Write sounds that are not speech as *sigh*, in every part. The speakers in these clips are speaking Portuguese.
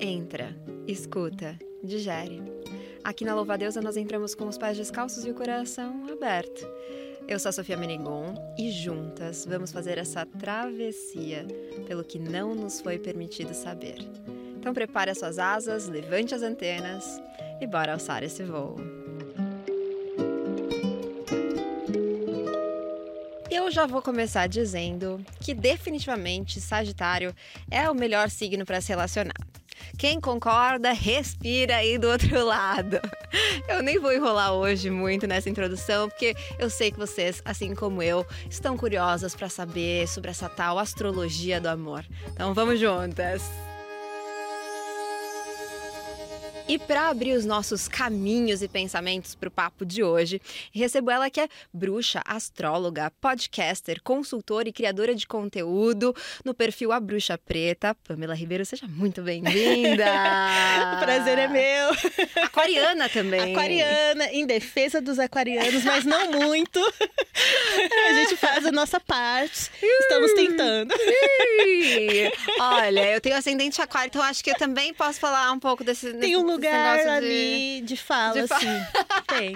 Entra, escuta, digere. Aqui na Louva Deusa nós entramos com os pés descalços e o coração aberto. Eu sou a Sofia Menegon e juntas vamos fazer essa travessia pelo que não nos foi permitido saber. Então prepare as suas asas, levante as antenas e bora alçar esse voo. Eu já vou começar dizendo que definitivamente Sagitário é o melhor signo para se relacionar. Quem concorda, respira aí do outro *laughs* lado. Eu nem vou enrolar hoje muito nessa introdução, porque eu sei que vocês, assim como eu, estão curiosas para saber sobre essa tal astrologia do amor. Então vamos juntas! E para abrir os nossos caminhos e pensamentos para o papo de hoje, recebo ela que é bruxa, astróloga, podcaster, consultora e criadora de conteúdo no perfil A Bruxa Preta. Pamela Ribeiro, seja muito bem-vinda! *laughs* o prazer é meu! Aquariana também. Aquariana, em defesa dos aquarianos, mas não muito. *laughs* a gente faz a nossa parte. Estamos tentando. Olha, eu tenho ascendente aquário, então acho que eu também posso falar um pouco desse. Tem um lugar ali de, de fala, de assim. Tem.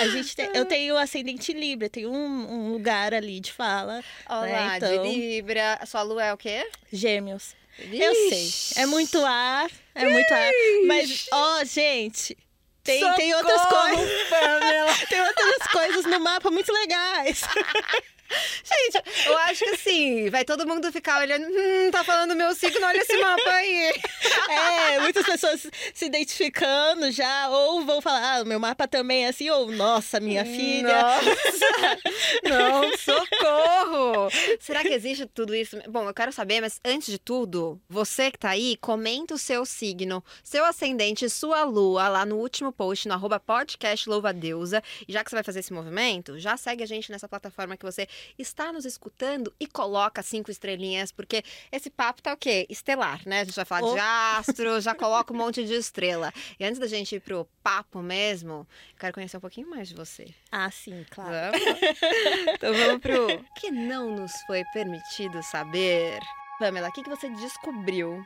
A gente tem, eu tenho ascendente Libra, tenho um, um lugar ali de fala. Olá, né? então, de Libra. A sua lua é o quê? Gêmeos. Ixi. Eu sei. É muito ar, é muito ar. Mas, ó, gente, tem, tem outras coisas. *laughs* tem outras coisas no mapa muito legais. *laughs* Gente, eu acho que assim, vai todo mundo ficar olhando, hum, tá falando meu signo, olha esse mapa aí. *laughs* É, muitas pessoas se identificando já, ou vão falar, ah, meu mapa também é assim, ou nossa, minha filha. Nossa. *laughs* Não, socorro! Será que existe tudo isso? Bom, eu quero saber, mas antes de tudo, você que tá aí, comenta o seu signo, seu ascendente, sua lua lá no último post, no arroba podcast Louva Deusa. E já que você vai fazer esse movimento, já segue a gente nessa plataforma que você está nos escutando e coloca cinco estrelinhas, porque esse papo tá o quê? Estelar, né? A gente vai falar oh. de astro, já coloca um monte de estrela. E antes da gente ir pro papo mesmo, quero conhecer um pouquinho mais de você. Ah, sim, claro. Vamos? então vamos pro que não nos foi permitido saber. Pamela, o que, que você descobriu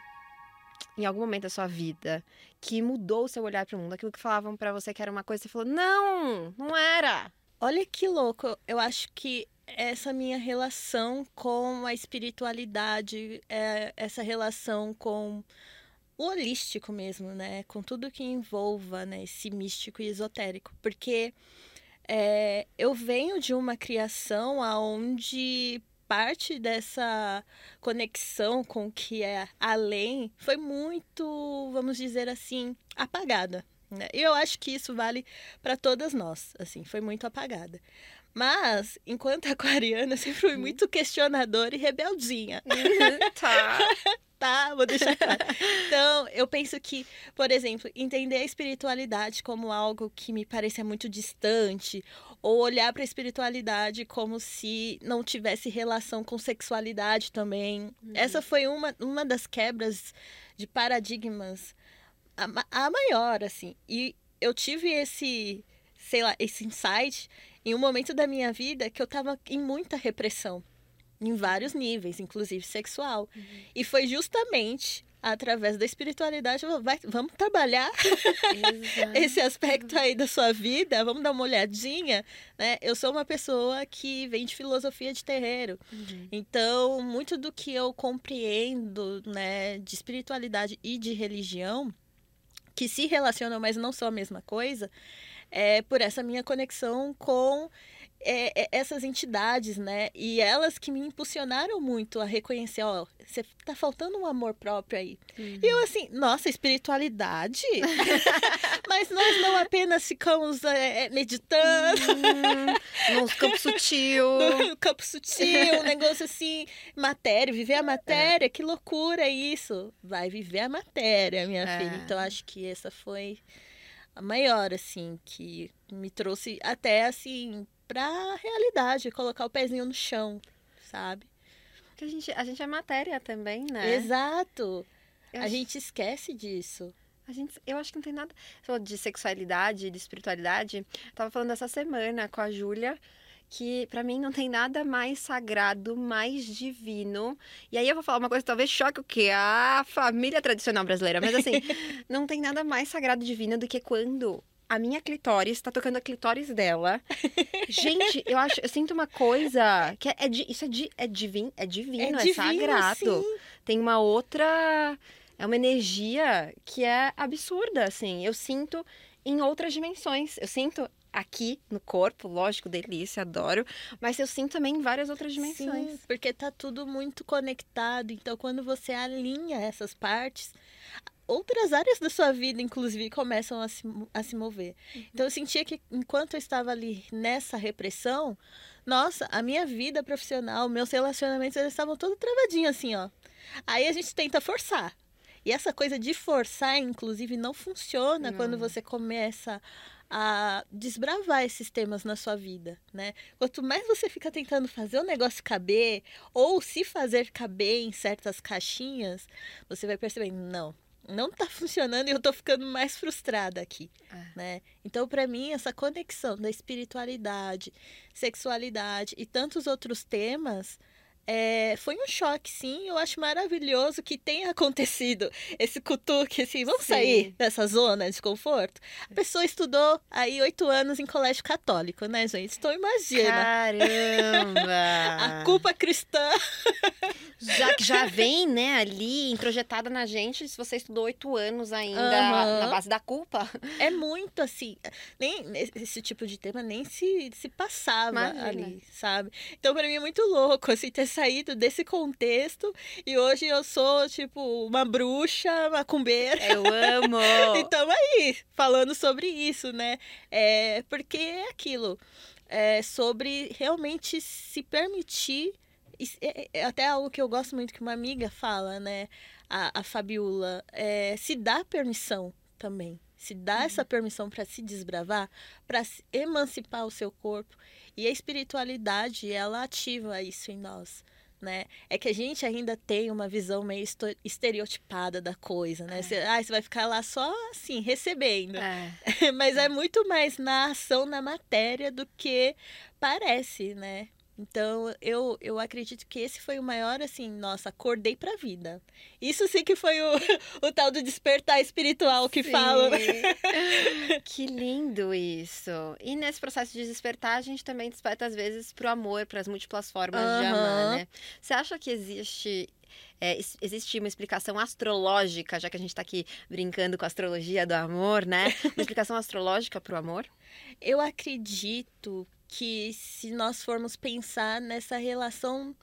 em algum momento da sua vida que mudou o seu olhar para o mundo? Aquilo que falavam para você que era uma coisa, você falou: "Não, não era". Olha que louco. Eu acho que essa minha relação com a espiritualidade, é, essa relação com holístico mesmo, né? Com tudo que envolva né? esse místico e esotérico. Porque é, eu venho de uma criação onde parte dessa conexão com o que é além foi muito, vamos dizer assim, apagada. Né? E eu acho que isso vale para todas nós, assim, foi muito apagada. Mas, enquanto *laughs* aquariana, eu sempre fui uhum. muito questionadora e rebeldinha. Uhum, tá. *laughs* tá, vou deixar claro. Então, eu penso que, por exemplo, entender a espiritualidade como algo que me parecia muito distante, ou olhar para a espiritualidade como se não tivesse relação com sexualidade também. Uhum. Essa foi uma, uma das quebras de paradigmas, a, a maior, assim. E eu tive esse, sei lá, esse insight em um momento da minha vida que eu estava em muita repressão, em vários níveis, inclusive sexual. Uhum. E foi justamente através da espiritualidade, vai, vamos trabalhar *laughs* esse aspecto aí da sua vida, vamos dar uma olhadinha, né? Eu sou uma pessoa que vem de filosofia de terreiro, uhum. então muito do que eu compreendo, né, de espiritualidade e de religião, que se relacionam, mas não são a mesma coisa, é, por essa minha conexão com é, é, essas entidades, né? E elas que me impulsionaram muito a reconhecer, ó, você tá faltando um amor próprio aí. Uhum. E eu assim, nossa, espiritualidade? *laughs* Mas nós não apenas ficamos é, é meditando. Uhum. No campo sutil. *laughs* No campo sutil, um negócio assim, matéria, viver a matéria, que loucura isso. Vai viver a matéria, minha filha. Então acho que essa foi a maior, assim, que me trouxe até, assim, pra realidade, colocar o pezinho no chão, sabe? Porque a gente, a gente é matéria também, né? Exato. Eu a acho... gente esquece disso. A gente, eu acho que não tem nada. de sexualidade, de espiritualidade. Eu tava falando essa semana com a Júlia que para mim não tem nada mais sagrado, mais divino. E aí eu vou falar uma coisa que talvez choque o quê? A família tradicional brasileira. Mas assim, *laughs* não tem nada mais sagrado e divino do que quando a minha clitóris tá tocando a clitóris dela. *laughs* Gente, eu acho, eu sinto uma coisa que é, é isso é, di, é, divin, é divino, é, é divino, sagrado. Sim. Tem uma outra, é uma energia que é absurda, assim. Eu sinto em outras dimensões. Eu sinto aqui no corpo, lógico, delícia, adoro, mas eu sinto também em várias outras dimensões. Sim, porque tá tudo muito conectado. Então, quando você alinha essas partes, outras áreas da sua vida, inclusive, começam a se, a se mover. Uhum. Então, eu sentia que enquanto eu estava ali nessa repressão, nossa, a minha vida profissional, meus relacionamentos, eles estavam todos travadinhos assim, ó. Aí a gente tenta forçar. E essa coisa de forçar, inclusive, não funciona não. quando você começa a desbravar esses temas na sua vida, né? Quanto mais você fica tentando fazer o negócio caber ou se fazer caber em certas caixinhas, você vai perceber, não, não tá *laughs* funcionando e eu tô ficando mais frustrada aqui, é. né? Então, para mim, essa conexão da espiritualidade, sexualidade e tantos outros temas é, foi um choque, sim. Eu acho maravilhoso que tenha *laughs* acontecido esse cutuque, assim, vamos sim. sair dessa zona de conforto. A pessoa estudou aí oito anos em colégio católico, né, gente? Então imagina. Caramba! *laughs* a culpa cristã. já que já vem, né, ali introjetada na gente, se você estudou oito anos ainda uhum. na base da culpa. É muito assim. Nem esse tipo de tema nem se, se passava Imagina. ali, sabe? Então, para mim é muito louco, assim, ter saído desse contexto e hoje eu sou, tipo, uma bruxa macumbeira. Eu amo! *laughs* então aí, falando sobre isso, né? É, porque é aquilo. É sobre realmente se permitir. É, é até algo que eu gosto muito que uma amiga fala, né? A, a Fabiola. É, se dá permissão também se dá uhum. essa permissão para se desbravar, para emancipar o seu corpo. E a espiritualidade, ela ativa isso em nós. Né? É que a gente ainda tem uma visão meio estereotipada da coisa, né? É. Você, ah, você vai ficar lá só assim, recebendo. É. *laughs* Mas é muito mais na ação, na matéria do que parece, né? Então, eu, eu acredito que esse foi o maior, assim, nossa, acordei pra vida. Isso sim que foi o, *laughs* o tal do despertar espiritual que sim. falam. *laughs* que lindo isso. E nesse processo de despertar, a gente também desperta, às vezes, pro amor, para as múltiplas formas uhum. de amar, né? Você acha que existe é, existe uma explicação astrológica, já que a gente está aqui brincando com a astrologia do amor, né? Uma explicação astrológica para o amor? Eu acredito que se nós formos pensar nessa relação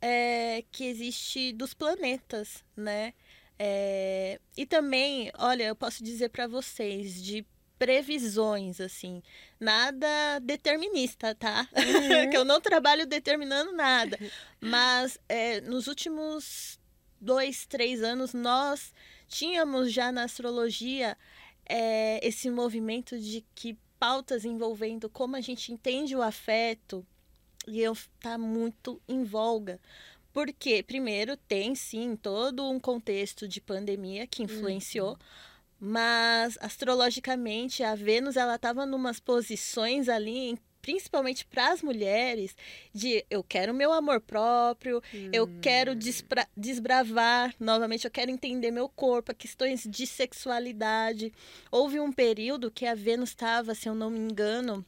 é, que existe dos planetas, né? É, e também, olha, eu posso dizer para vocês de previsões, assim, nada determinista, tá? Uhum. *laughs* que eu não trabalho determinando nada, mas é, nos últimos dois, três anos nós tínhamos já na astrologia é, esse movimento de que pautas envolvendo como a gente entende o afeto e eu tá muito em voga. Porque, primeiro, tem sim todo um contexto de pandemia que influenciou, uhum. mas astrologicamente a Vênus ela estava numas posições ali em principalmente para as mulheres, de eu quero meu amor próprio, hum. eu quero desbravar novamente, eu quero entender meu corpo, questões de sexualidade. Houve um período que a Vênus estava, se eu não me engano,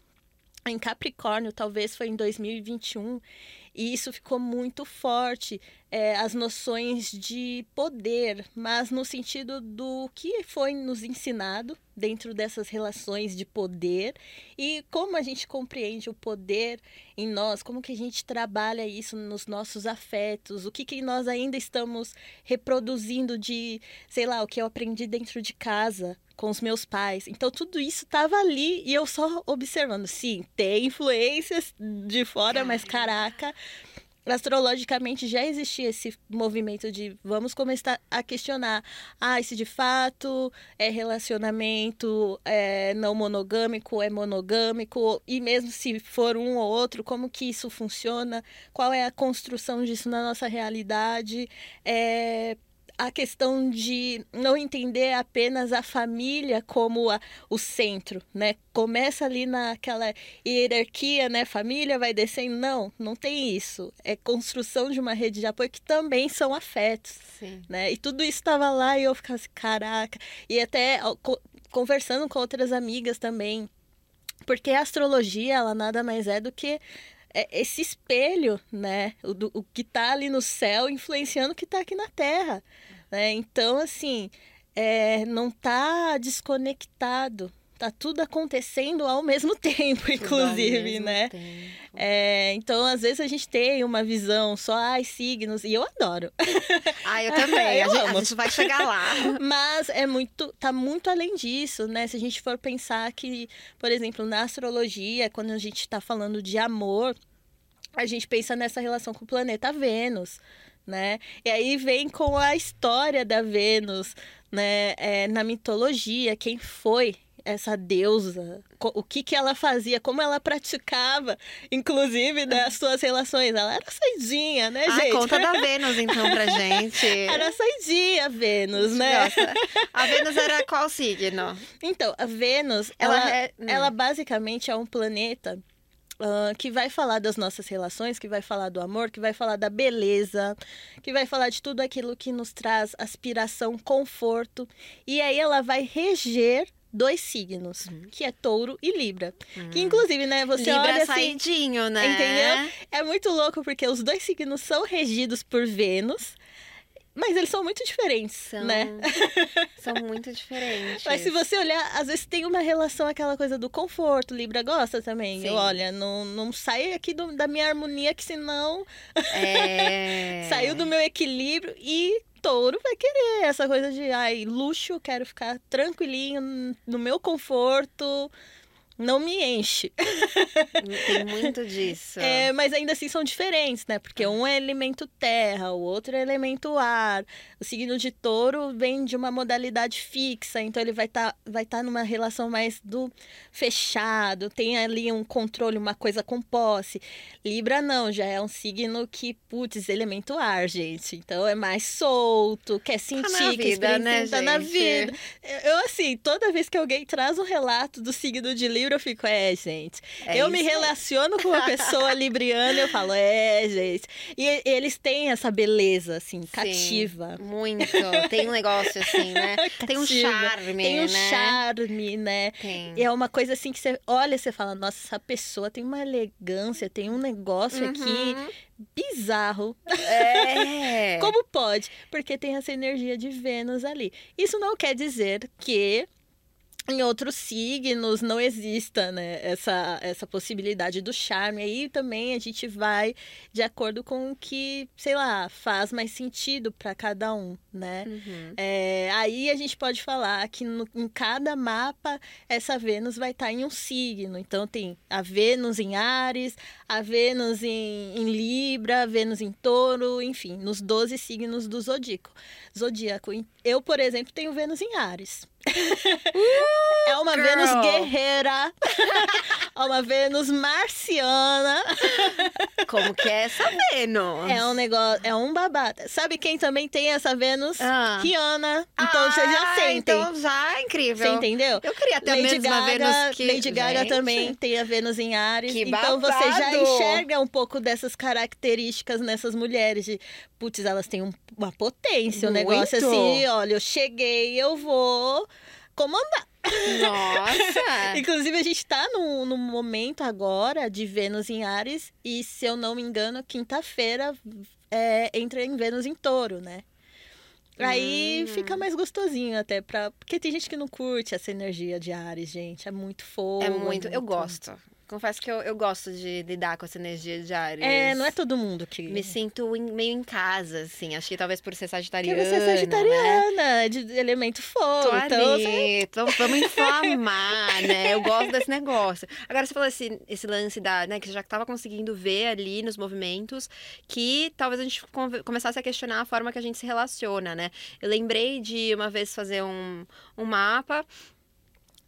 em Capricórnio, talvez foi em 2021, e isso ficou muito forte, é, as noções de poder, mas no sentido do que foi nos ensinado dentro dessas relações de poder e como a gente compreende o poder em nós, como que a gente trabalha isso nos nossos afetos, o que, que nós ainda estamos reproduzindo de, sei lá, o que eu aprendi dentro de casa, com os meus pais. Então tudo isso estava ali e eu só observando. Sim, tem influências de fora, mas caraca, astrologicamente já existia esse movimento de vamos começar a questionar. Ah se de fato é relacionamento é não monogâmico é monogâmico? E mesmo se for um ou outro como que isso funciona? Qual é a construção disso na nossa realidade? É a questão de não entender apenas a família como a, o centro, né? Começa ali naquela hierarquia, né? Família vai descendo. Não, não tem isso. É construção de uma rede de apoio que também são afetos, Sim. né? E tudo isso estava lá e eu ficava assim, caraca. E até conversando com outras amigas também. Porque a astrologia, ela nada mais é do que é, esse espelho, né? O, do, o que está ali no céu influenciando o que está aqui na Terra. Né? Então, assim, é, não está desconectado. Tá tudo acontecendo ao mesmo *laughs* tempo, inclusive, mesmo né? Tempo. É, então, às vezes, a gente tem uma visão só, ai, signos, e eu adoro. *laughs* Ah, eu também. *laughs* eu a, gente, a, gente, vai chegar lá. Mas é muito, tá muito além disso, né? Se a gente for pensar que, por exemplo, na astrologia, quando a gente está falando de amor, a gente pensa nessa relação com o planeta Vênus né? E aí vem com a história da Vênus, né? É, na mitologia, quem foi essa deusa, o que, que ela fazia, como ela praticava, inclusive, das suas relações. Ela era saidinha, né, ah, gente? conta da *laughs* Vênus, então, pra gente. era saidinha, Vênus, né? Nossa. A Vênus era qual signo? Então, a Vênus, ela, ela, é... Hum. ela basicamente é um planeta Uh, que vai falar das nossas relações, que vai falar do amor, que vai falar da beleza, que vai falar de tudo aquilo que nos traz aspiração, conforto. E aí ela vai reger dois signos, uhum. que é touro e libra. Uhum. Que inclusive, né, você libra olha assim, saidinho, né? Entendeu? É muito louco porque os dois signos são regidos por Vênus. Mas eles são muito diferentes, são, né? *laughs* São muito diferentes. Mas se você olhar, às vezes tem uma relação, aquela coisa do conforto. Libra gosta também. Olha, não, não sai aqui do, da minha harmonia, que senão é... *laughs* saiu do meu equilíbrio. E touro vai querer essa coisa de, ai, luxo, quero ficar tranquilinho no meu conforto não me enche. Tem muito disso. É, mas ainda assim são diferentes, né? Porque um é elemento terra, o outro é elemento ar. O signo de touro vem de uma modalidade fixa, então ele vai estar tá, vai tá numa relação mais do fechado, tem ali um controle, uma coisa com posse. Libra não, já é um signo que, putz, elemento ar, gente. Então é mais solto, quer sentir, tá na vida, né, tá na vida. Eu, assim, toda vez que alguém traz um relato do signo de Libra, eu fico, é, gente. É eu me relaciono aí. com uma pessoa *laughs* libriana, eu falo, é, gente. E eles têm essa beleza, assim, Sim, cativa. Muito. Tem um negócio assim, né? *laughs* Tem um charme, Tem um né? charme, né? Tem. E é uma coisa assim que você olha e você fala, nossa, essa pessoa tem uma elegância, tem um negócio uhum. aqui bizarro. É. *laughs* Como pode? Porque tem essa energia de Vênus ali. Isso não quer dizer que em outros signos não exista né, essa, essa possibilidade do charme. Aí também a gente vai de acordo com o que, sei lá, faz mais sentido para cada um, né? Uhum. É, aí a gente pode falar que no, em cada mapa essa Vênus vai estar tá em um signo. Então tem a Vênus em Ares, a Vênus em, em Libra, a Vênus em Touro, enfim, nos 12 signos do zodíaco. Zodíaco. Eu, por exemplo, tenho Vênus em Ares. Uh, é uma girl. Vênus guerreira. é uma Vênus marciana. Como que é essa Vênus? É um negócio, é um babado. Sabe quem também tem essa Vênus? Ah. Kiana. Então ah, você já sente. Então já é incrível. Você entendeu? Eu queria ter Lady Gaga, Vênus que... Lady Gaga Gente. também tem a Vênus em Ares. Que então babado. você já enxerga um pouco dessas características nessas mulheres. De, putz, elas têm um, uma potência, Muito. um negócio assim. Olha, eu cheguei, eu vou comandar. Nossa! *laughs* Inclusive, a gente tá num, num momento agora de Vênus em Ares, e se eu não me engano, quinta-feira é, entra em Vênus em touro, né? Aí hum. fica mais gostosinho até pra. Porque tem gente que não curte essa energia de Ares, gente. É muito fogo. É muito. Eu gosto. Confesso que eu, eu gosto de lidar com essa energia de Ares. É, não é todo mundo que. Me sinto em, meio em casa, assim. Acho que talvez por ser sagitariana. Porque você é sagitariana, né? de elemento fogo. Tô então, ali, tô, vamos inflamar, né? Eu gosto desse negócio. Agora, você falou esse, esse lance da, né, que você já estava conseguindo ver ali nos movimentos que talvez a gente começasse a questionar a forma que a gente se relaciona, né? Eu lembrei de uma vez fazer um, um mapa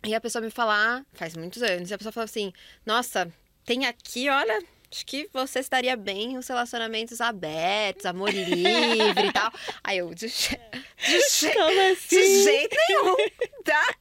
e a pessoa me falar, faz muitos anos, e a pessoa fala assim: Nossa, tem aqui, olha, acho que você estaria bem os relacionamentos abertos, amor livre e tal. Aí eu, de, de, Como assim? de jeito nenhum, tá?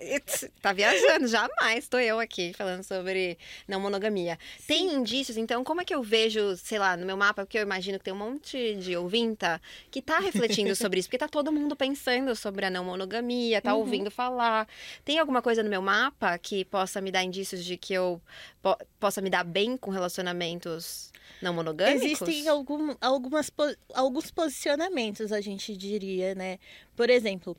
Tá viajando, jamais tô eu aqui falando sobre não monogamia. Tem indícios, então, como é que eu vejo, sei lá, no meu mapa, porque eu imagino que tem um monte de ouvinta que tá refletindo *laughs* sobre isso, porque tá todo mundo pensando sobre a não monogamia, tá Uhum. ouvindo falar. Tem alguma coisa no meu mapa que possa me dar indícios de que eu po- possa me dar bem com relacionamentos não monogâmicos? Existem algum, algumas, alguns posicionamentos, a gente diria, né? Por exemplo,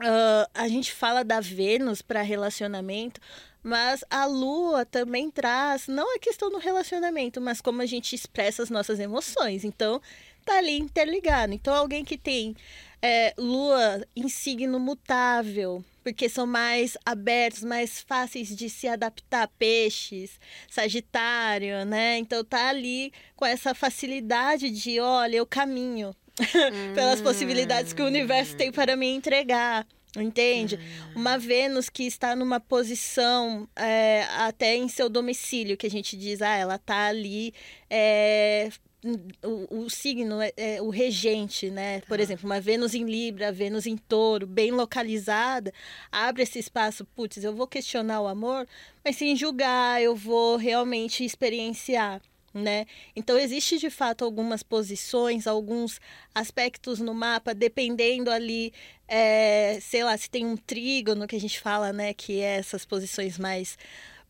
ah, a gente fala da Vênus para relacionamento, mas a Lua também traz, não a questão do relacionamento, mas como a gente expressa as nossas emoções. Então, tá ali interligado. Então, alguém que tem é, Lua em signo mutável, porque são mais abertos, mais fáceis de se adaptar, peixes, Sagitário, né? Então tá ali com essa facilidade de, olha, eu caminho *laughs* pelas possibilidades que o universo tem para me entregar. Entende? Uma Vênus que está numa posição é, até em seu domicílio, que a gente diz, ah, ela tá ali. é, o, o signo é, é o regente, né? Por Tá. exemplo, uma Vênus em Libra, Vênus em Touro, bem localizada, abre esse espaço. Putz, eu vou questionar o amor, mas sem julgar, eu vou realmente experienciar né? Então existe de fato algumas posições, alguns aspectos no mapa, dependendo ali, é, sei lá, se tem um trígono que a gente fala, né, que é essas posições mais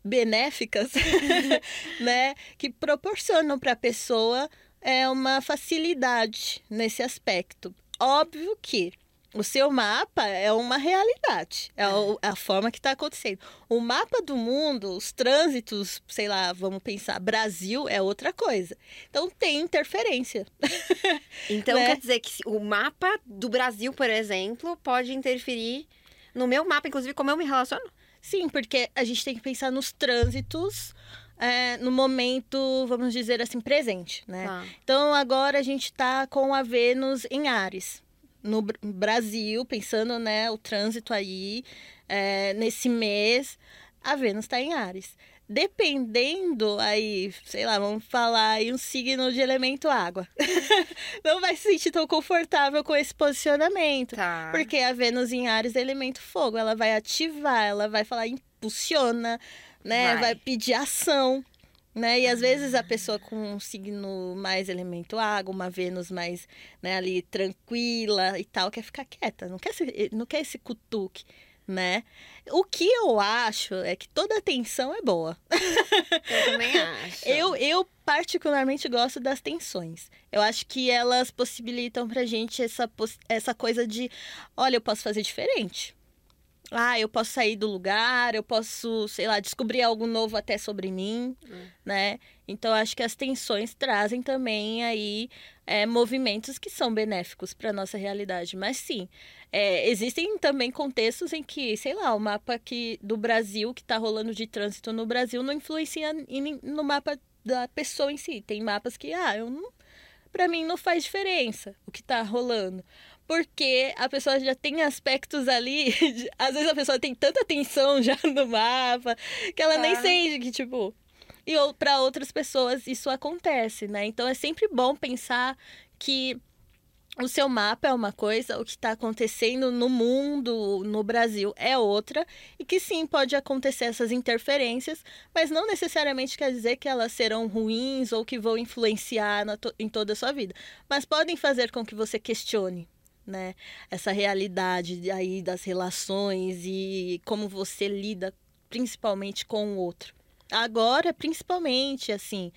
benéficas, *laughs* né, que proporcionam para a pessoa é uma facilidade nesse aspecto. Óbvio que o seu mapa é uma realidade, é o- a forma que está acontecendo. O mapa do mundo, os trânsitos, sei lá, vamos pensar, Brasil é outra coisa. Então tem interferência. *laughs* Então né? quer dizer que o mapa do Brasil, por exemplo, pode interferir no meu mapa, inclusive como eu me relaciono? Sim, porque a gente tem que pensar nos trânsitos é, no momento, vamos dizer assim, presente, né? Tá. Então agora a gente está com a Vênus em Ares. No Br- Brasil, pensando, né, o trânsito aí, é, nesse mês, a Vênus está em Ares. Dependendo aí, sei lá, vamos falar aí um signo de elemento água. *laughs* Não vai se sentir tão confortável com esse posicionamento. Tá. Porque a Vênus em Ares é elemento fogo, ela vai ativar, ela vai falar impulsiona, né? Vai. Vai, pedir ação, né? E às vezes a pessoa com um signo mais elemento água, uma Vênus mais, né, ali tranquila e tal, quer ficar quieta, não quer esse, não quer esse cutuque, né? O que eu acho é que toda tensão é boa. Eu também *laughs* acho. Eu, eu particularmente gosto das tensões. Eu acho que elas possibilitam pra gente essa, essa coisa de, olha, eu posso fazer diferente. Ah, eu posso sair do lugar, eu posso, sei lá, descobrir algo novo até sobre mim, Hum. né? Então, acho que as tensões trazem também aí é, movimentos que são benéficos para nossa realidade. Mas sim, é, existem também contextos em que, sei lá, o mapa que, do Brasil que está rolando de trânsito no Brasil não influencia no mapa da pessoa em si. Tem mapas que, ah, eu não, para mim não faz diferença o que está rolando. Porque a pessoa já tem aspectos ali, *laughs* de- às vezes a pessoa tem tanta tensão já *laughs* no mapa, que ela nem sente que, tipo, e para outras pessoas isso acontece, né? Então é sempre bom pensar que o seu mapa é uma coisa, o que está acontecendo no mundo, no Brasil é outra, e que sim, pode acontecer essas interferências, mas não necessariamente quer dizer que elas serão ruins ou que vão influenciar na em toda a sua vida, mas podem fazer com que você questione. Né? Essa realidade aí das relações e como você lida principalmente com o outro. Agora, principalmente, assim,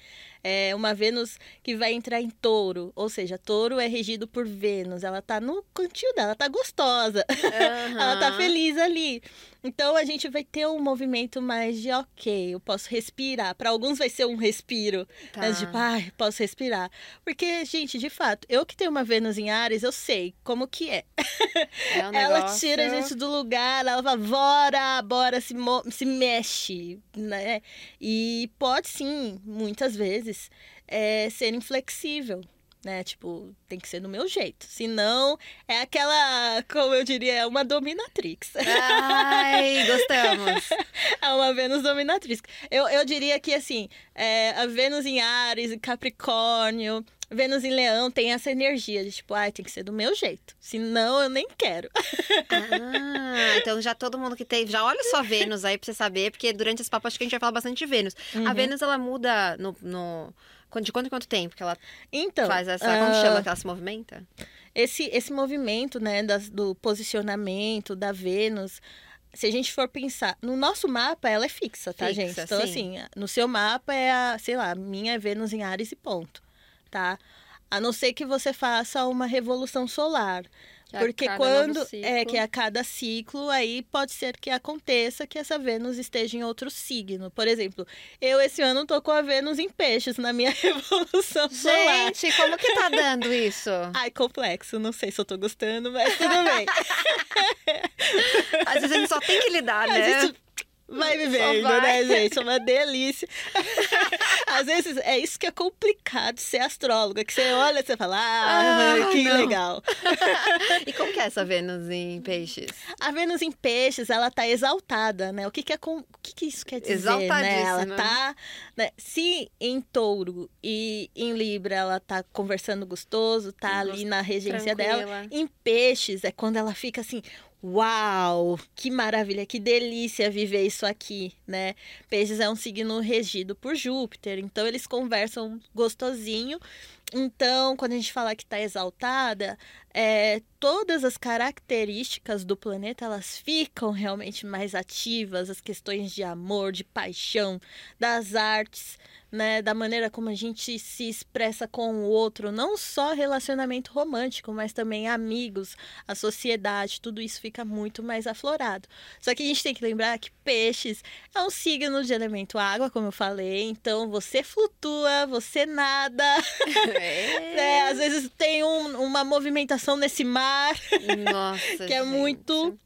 é uma Vênus que vai entrar em touro. Ou seja, touro é regido por Vênus. Ela tá no cantinho dela, *laughs* ela tá gostosa. ela tá feliz ali. Então a gente vai ter um movimento mais de ok, eu posso respirar. Para alguns vai ser um respiro. Tá. Né? Tipo, ai, posso respirar. Porque, gente, de fato, eu que tenho uma Vênus em Ares, eu sei como que é. É um *laughs* Ela negócio- tira a gente do lugar, ela fala, bora, bora, se, se mexe, né? E pode sim, muitas vezes, é, ser inflexível, né? Tipo, tem que ser do meu jeito. Senão, é aquela, como eu diria, é uma dominatrix. Ai, *laughs* gostamos. é uma Vênus dominatrix. Eu, eu diria que, assim, é, a Vênus em Ares, em Capricórnio, Vênus em Leão tem essa energia de tipo, ai, tem que ser do meu jeito. Senão eu nem quero. ah, então já todo mundo que tem. Já olha só Vênus aí pra você saber, porque durante esse papo acho que a gente vai falar bastante de Vênus. Uhum. A Vênus, ela muda no, no. De quanto em quanto tempo que ela então, faz essa. Como uh... chama que ela se movimenta? Esse, esse movimento, né, das, do posicionamento da Vênus se a gente for pensar, no nosso mapa ela é fixa, tá, fixa, gente? Então, sim. assim, no seu mapa é a, sei lá, minha é Vênus em Ares e ponto tá? A não ser que você faça uma revolução solar. Que porque quando é que a cada ciclo aí pode ser que aconteça que essa Vênus esteja em outro signo. Por exemplo, eu esse ano tô com a Vênus em peixes na minha *laughs* revolução solar. Gente, como que tá dando isso? *laughs* Ai, complexo, não sei se eu tô gostando, mas tudo bem. *laughs* Às vezes a gente só tem que lidar, né? Vai vivendo, vai. né, gente? É uma delícia. *laughs* Às vezes é isso que é complicado ser astróloga, que você olha e você fala, ah, ah que não. legal. *laughs* e como que é essa Vênus em peixes? A Vênus em peixes, ela tá exaltada, né? O que que, é com... o que, que isso quer dizer, né? Ela tá... Né? Se em touro e em libra ela tá conversando gostoso, tá ali na regência Tranquila. dela. Em peixes é quando ela fica assim, Uau, que maravilha, que delícia viver isso aqui, né? Peixes é um signo regido por Júpiter, então eles conversam gostosinho. Então, quando a gente fala que está exaltada, é, todas as características do planeta elas ficam realmente mais ativas, as questões de amor, de paixão, das artes né, da maneira como a gente se expressa com o outro, não só relacionamento romântico, mas também amigos, a sociedade, tudo isso fica muito mais aflorado. Só que a gente tem que lembrar que peixes é um signo de elemento água, como eu falei, então você flutua, você nada. *laughs* É. é, às vezes tem um, uma movimentação nesse mar Nossa, *laughs* que é muito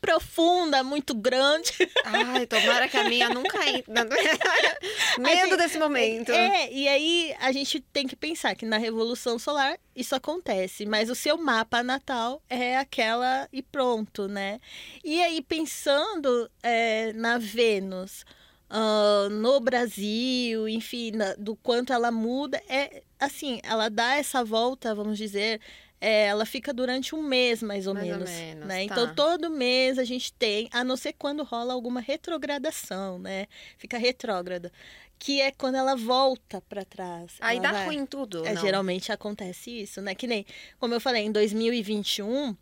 profunda, muito grande. Ai, tomara que a minha nunca entre. *laughs* Medo gente, desse momento. É, e aí a gente tem que pensar que na Revolução Solar isso acontece, mas o seu mapa natal é aquela e pronto, né? E aí, pensando é, na Vênus. Uh, no Brasil, enfim, na, do quanto ela muda, é assim, ela dá essa volta, vamos dizer, é, ela fica durante um mês, mais ou mais menos. Ou menos né? Tá. Então, todo mês a gente tem, a não ser quando rola alguma retrogradação, né? Fica retrógrada. Que é quando ela volta para trás. Aí dá vai... ruim tudo. É, geralmente acontece isso, né? Que nem, como eu falei, em 2021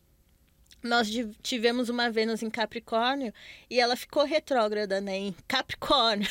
nós tivemos uma Vênus em Capricórnio e ela ficou retrógrada, né, em Capricórnio.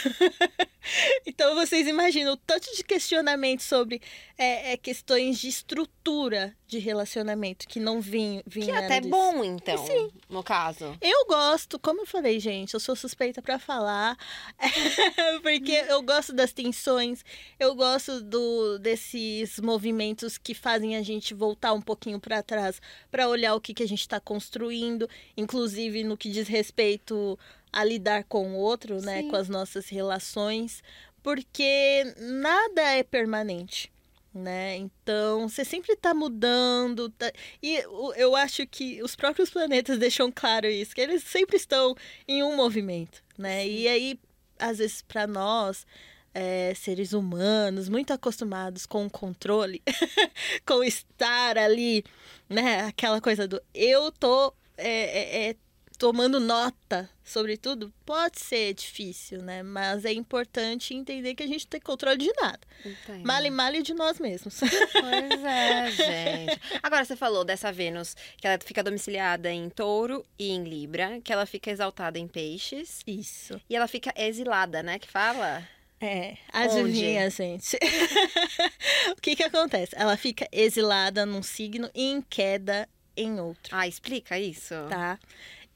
*laughs* então vocês imaginam o tanto de questionamento sobre é, é, questões de estrutura de relacionamento que não vinha. vinha que é até disso. bom, então, Sim. no caso. Eu gosto, como eu falei, gente, eu sou suspeita para falar, *laughs* porque eu gosto das tensões, eu gosto do, desses movimentos que fazem a gente voltar um pouquinho para trás para olhar o que, que a gente está construindo, inclusive no que diz respeito a lidar com o outro, né, Sim. com as nossas relações, porque nada é permanente né? Então, você sempre está mudando. Tá... E eu acho que os próprios planetas *laughs* deixam claro isso, que eles sempre estão em um movimento, né? Sim. E aí, às vezes, para nós, é, seres humanos, muito acostumados com o controle, *laughs* com estar ali, né? Aquela coisa do eu tô é, é, é tomando nota sobre tudo, pode ser difícil, né? Mas é importante entender que a gente tem controle de nada. Entendo. Male male de nós mesmos. *laughs* Pois é, gente. Agora você falou dessa Vênus que ela fica domiciliada em Touro e em Libra, que ela fica exaltada em Peixes. Isso. E ela fica exilada, né? Que fala? É, adivinha, Onde? gente. *laughs* o que que acontece? Ela fica exilada num signo e em queda em outro. Ah, explica isso. Tá.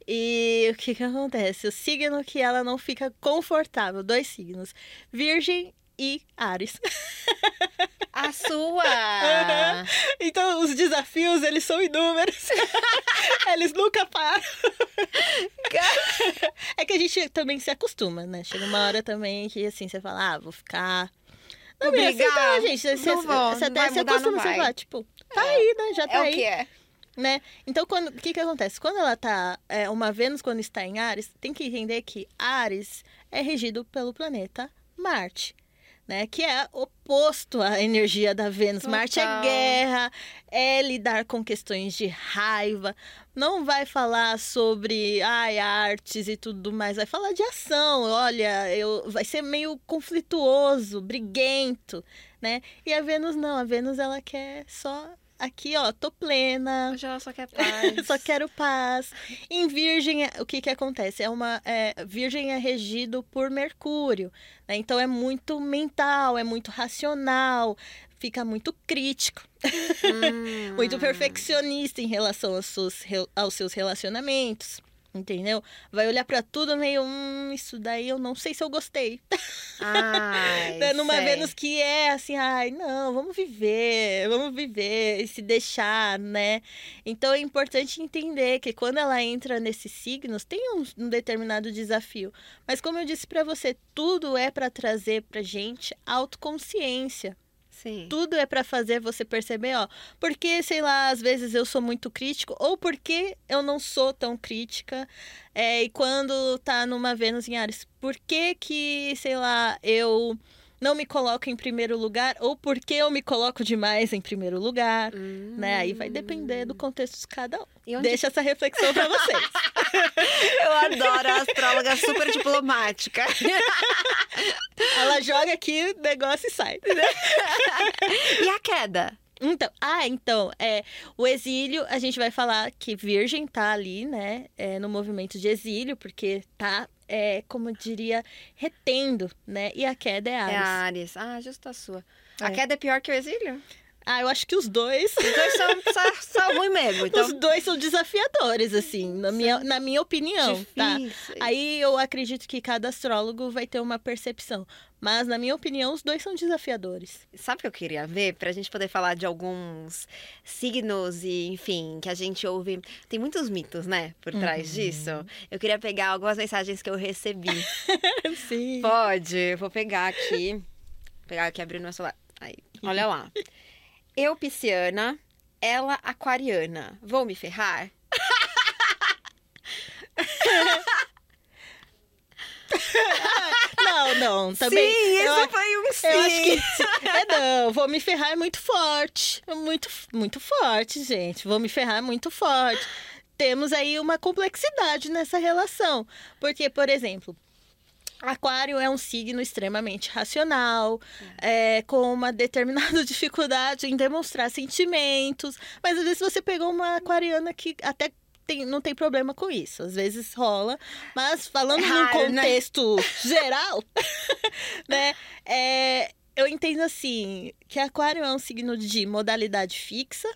E o que que acontece? O signo que ela não fica confortável, dois signos, Virgem e Ares. A *laughs* sua! Então, os desafios, eles são inúmeros. *laughs* eles nunca param. *laughs* é que a gente também se acostuma, né? Chega uma hora também que, assim, você fala, ah, vou ficar Não, me Obrigar. aceitar, gente. Você, Não vou, você não vai até se acostuma, você vai, tipo, tá aí, né? Já tá É aí. o que é. Né? Então, quando, o que que acontece? Quando ela tá, é, uma Vênus quando está em Ares, tem que entender que Ares é regido pelo planeta Marte, né? Que é oposto à energia da Vênus. Marte é Total. guerra, é lidar com questões de raiva, não vai falar sobre ai, artes e tudo mais, vai falar de ação. Olha, eu, vai ser meio conflituoso, briguento, né? E a Vênus não, a Vênus ela quer só aqui, ó, tô plena, Hoje ela só quer *laughs* paz. só quero paz. Em Virgem, o que que acontece? É uma é, Virgem é regido por Mercúrio, né? Então é muito mental, é muito racional, fica muito crítico, *laughs* Hum. muito perfeccionista em relação aos seus, aos seus relacionamentos. Entendeu? Vai olhar pra tudo meio, hum, isso daí eu não sei se eu gostei. Ai? *laughs* Numa sei. Vênus que é assim, ai, não, vamos viver, vamos viver e se deixar, né? Então é importante entender que quando ela entra nesses signos, tem um, um determinado desafio. Mas como eu disse pra você, tudo é pra trazer pra gente autoconsciência. Sim. Tudo é pra fazer você perceber, ó, porque, sei lá, às vezes eu sou muito crítico, ou porque eu não sou tão crítica. É, e quando tá numa Vênus em Ares, por que que, sei lá, eu não me coloco em primeiro lugar, ou por que eu me coloco demais em primeiro lugar, né? Aí vai depender do contexto de cada um. Onde Deixa essa reflexão pra vocês. *laughs* Eu adoro a astróloga super diplomática. *laughs* Ela joga aqui o negócio e sai. *laughs* E a queda? Então, ah, então, é, o exílio, a gente vai falar que Virgem tá ali, né, é, no movimento de exílio, porque tá, é, como eu diria, retendo, né, e a queda é É Ares. a Ares. Ah, justo a sua. A É. queda é pior que o exílio? Ah, eu acho que os dois, Os dois são, são, ruins mesmo, então... os dois são desafiadores, assim, na minha, na minha opinião, tá? Aí eu acredito que cada astrólogo vai ter uma percepção, mas na minha opinião, os dois são desafiadores. Sabe o que eu queria ver? Pra gente poder falar de alguns signos e, enfim, que a gente ouve. Tem muitos mitos, né? Por trás disso. Eu queria pegar algumas mensagens que eu recebi. *laughs* Sim. Pode, vou pegar aqui. Vou pegar aqui, abrir no meu celular. Aí, *laughs* olha lá. Eu, pisciana, ela, aquariana. Vou me ferrar? Não, não, também. sim, eu isso foi um sim. Eu acho que. *laughs* É, não, vou me ferrar é muito forte. Muito, muito forte, gente. Vou me ferrar é muito forte. Temos aí uma complexidade nessa relação. Porque, por exemplo. Aquário é um signo extremamente racional, é, com uma determinada *laughs* dificuldade em demonstrar sentimentos. Mas às vezes você pegou uma aquariana que até tem- não tem problema com isso. Às vezes rola. Mas falando É num raro, né? contexto geral, *laughs* né? É, eu entendo assim que Aquário é um signo de modalidade fixa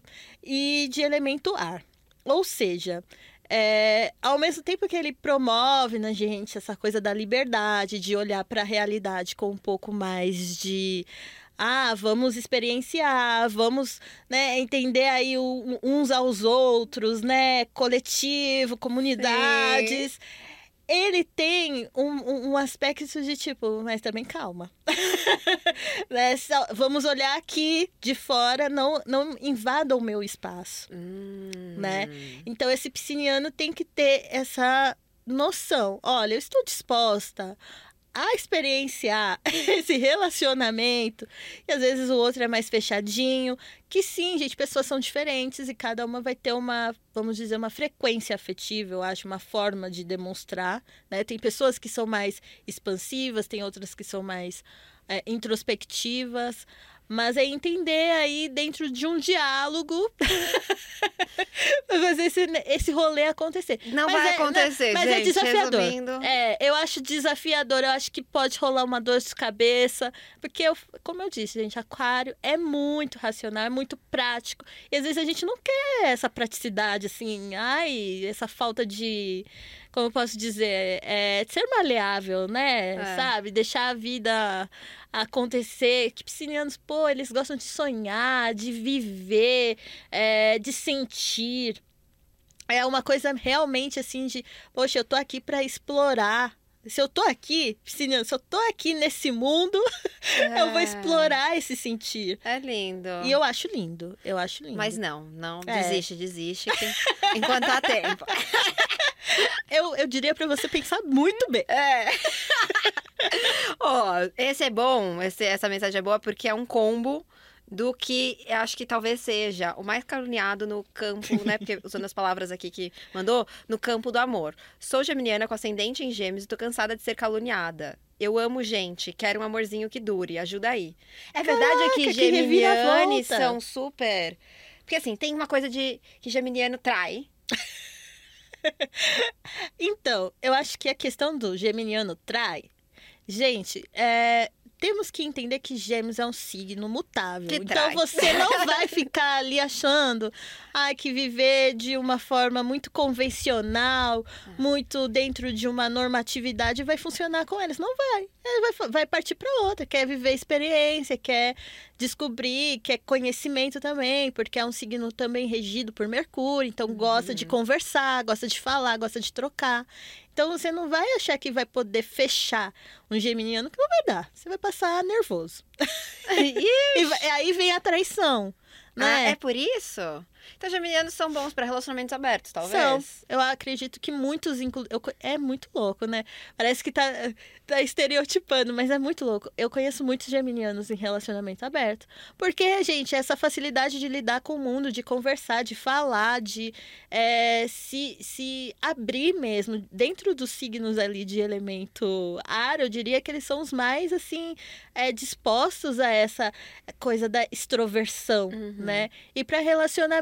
e de elemento ar. Ou seja, é, ao mesmo tempo que ele promove na gente essa coisa da liberdade, de olhar para a realidade com um pouco mais de ah, vamos experienciar, vamos né, entender aí o- uns aos outros, né? Coletivo, comunidades. Ele tem um, um, aspecto de tipo, mas também calma. *laughs* Né, só- Vamos olhar aqui de fora, não, não invada o meu espaço. Hum. Né? Então, esse pisciniano tem que ter essa noção. Olha, eu estou disposta a experienciar *laughs* esse relacionamento. E às vezes o outro é mais fechadinho. Que sim, gente, pessoas são diferentes e cada uma vai ter uma, vamos dizer, uma frequência afetiva, eu acho, uma forma de demonstrar. Né? Tem pessoas que são mais expansivas, tem outras que são mais é, introspectivas. Mas é entender aí dentro de um diálogo *laughs* fazer esse, esse rolê acontecer. Não Mas vai é- acontecer, mas gente. é desafiador. Resumindo. É, eu acho desafiador, eu acho que pode rolar uma dor de cabeça, porque, eu, como eu disse, gente, aquário é muito racional, é muito prático, e às vezes a gente não quer essa praticidade, assim, ai, essa falta de, como eu posso dizer, é, de ser maleável, né, É. sabe, deixar a vida acontecer, que piscinianos, pô, eles gostam de sonhar, de viver, é, de sentir, é uma coisa realmente assim de, poxa, eu tô aqui para explorar, Se eu tô aqui, pisciniano, se eu tô aqui nesse mundo, é. *laughs* eu vou explorar esse sentir. É lindo. E eu acho lindo. Eu acho lindo. Mas não, não. É. Desiste, desiste. Que... enquanto há tempo. *laughs* eu, eu diria para você pensar muito bem. É. *laughs* Ó, oh, esse é bom, esse, essa mensagem é boa porque é um combo do que acho que talvez seja o mais caluniado no campo, né? Porque *laughs* usando as palavras aqui que mandou, no campo do amor. Sou geminiana com ascendente em gêmeos e tô cansada de ser caluniada. Eu amo gente, quero um amorzinho que dure, ajuda aí. É verdade Caraca, que geminianes são super. Porque assim, tem uma coisa de que geminiano trai. *laughs* *laughs* então, eu acho que a questão do geminiano trai. Gente, é, temos que entender que Gêmeos é um signo mutável. Que então você *laughs* não vai ficar ali achando ai, que viver de uma forma muito convencional, ah. muito dentro de uma normatividade vai funcionar com eles. Não vai. Ele vai, vai partir para outra. Quer viver experiência, quer descobrir, quer conhecimento também, porque é um signo também regido por Mercúrio, então gosta de uhum. conversar, gosta de falar, gosta de trocar. Então você não vai achar que vai poder fechar um geminiano que não vai dar. Você vai passar nervoso. *laughs* e aí vem a traição. Né? Ah, é por isso? Então, geminianos são bons para relacionamentos abertos, talvez? São. Eu acredito que muitos, inclu... Eu... é muito louco, né? Parece que tá, tá estereotipando, mas é muito louco. Eu conheço muitos geminianos em relacionamento aberto. Porque, gente, essa facilidade de lidar com o mundo, de conversar, de falar, de é, se, se abrir mesmo. Dentro dos signos ali de elemento ar, eu diria que eles são os mais, assim, é, dispostos a essa coisa da extroversão, uhum. né? E para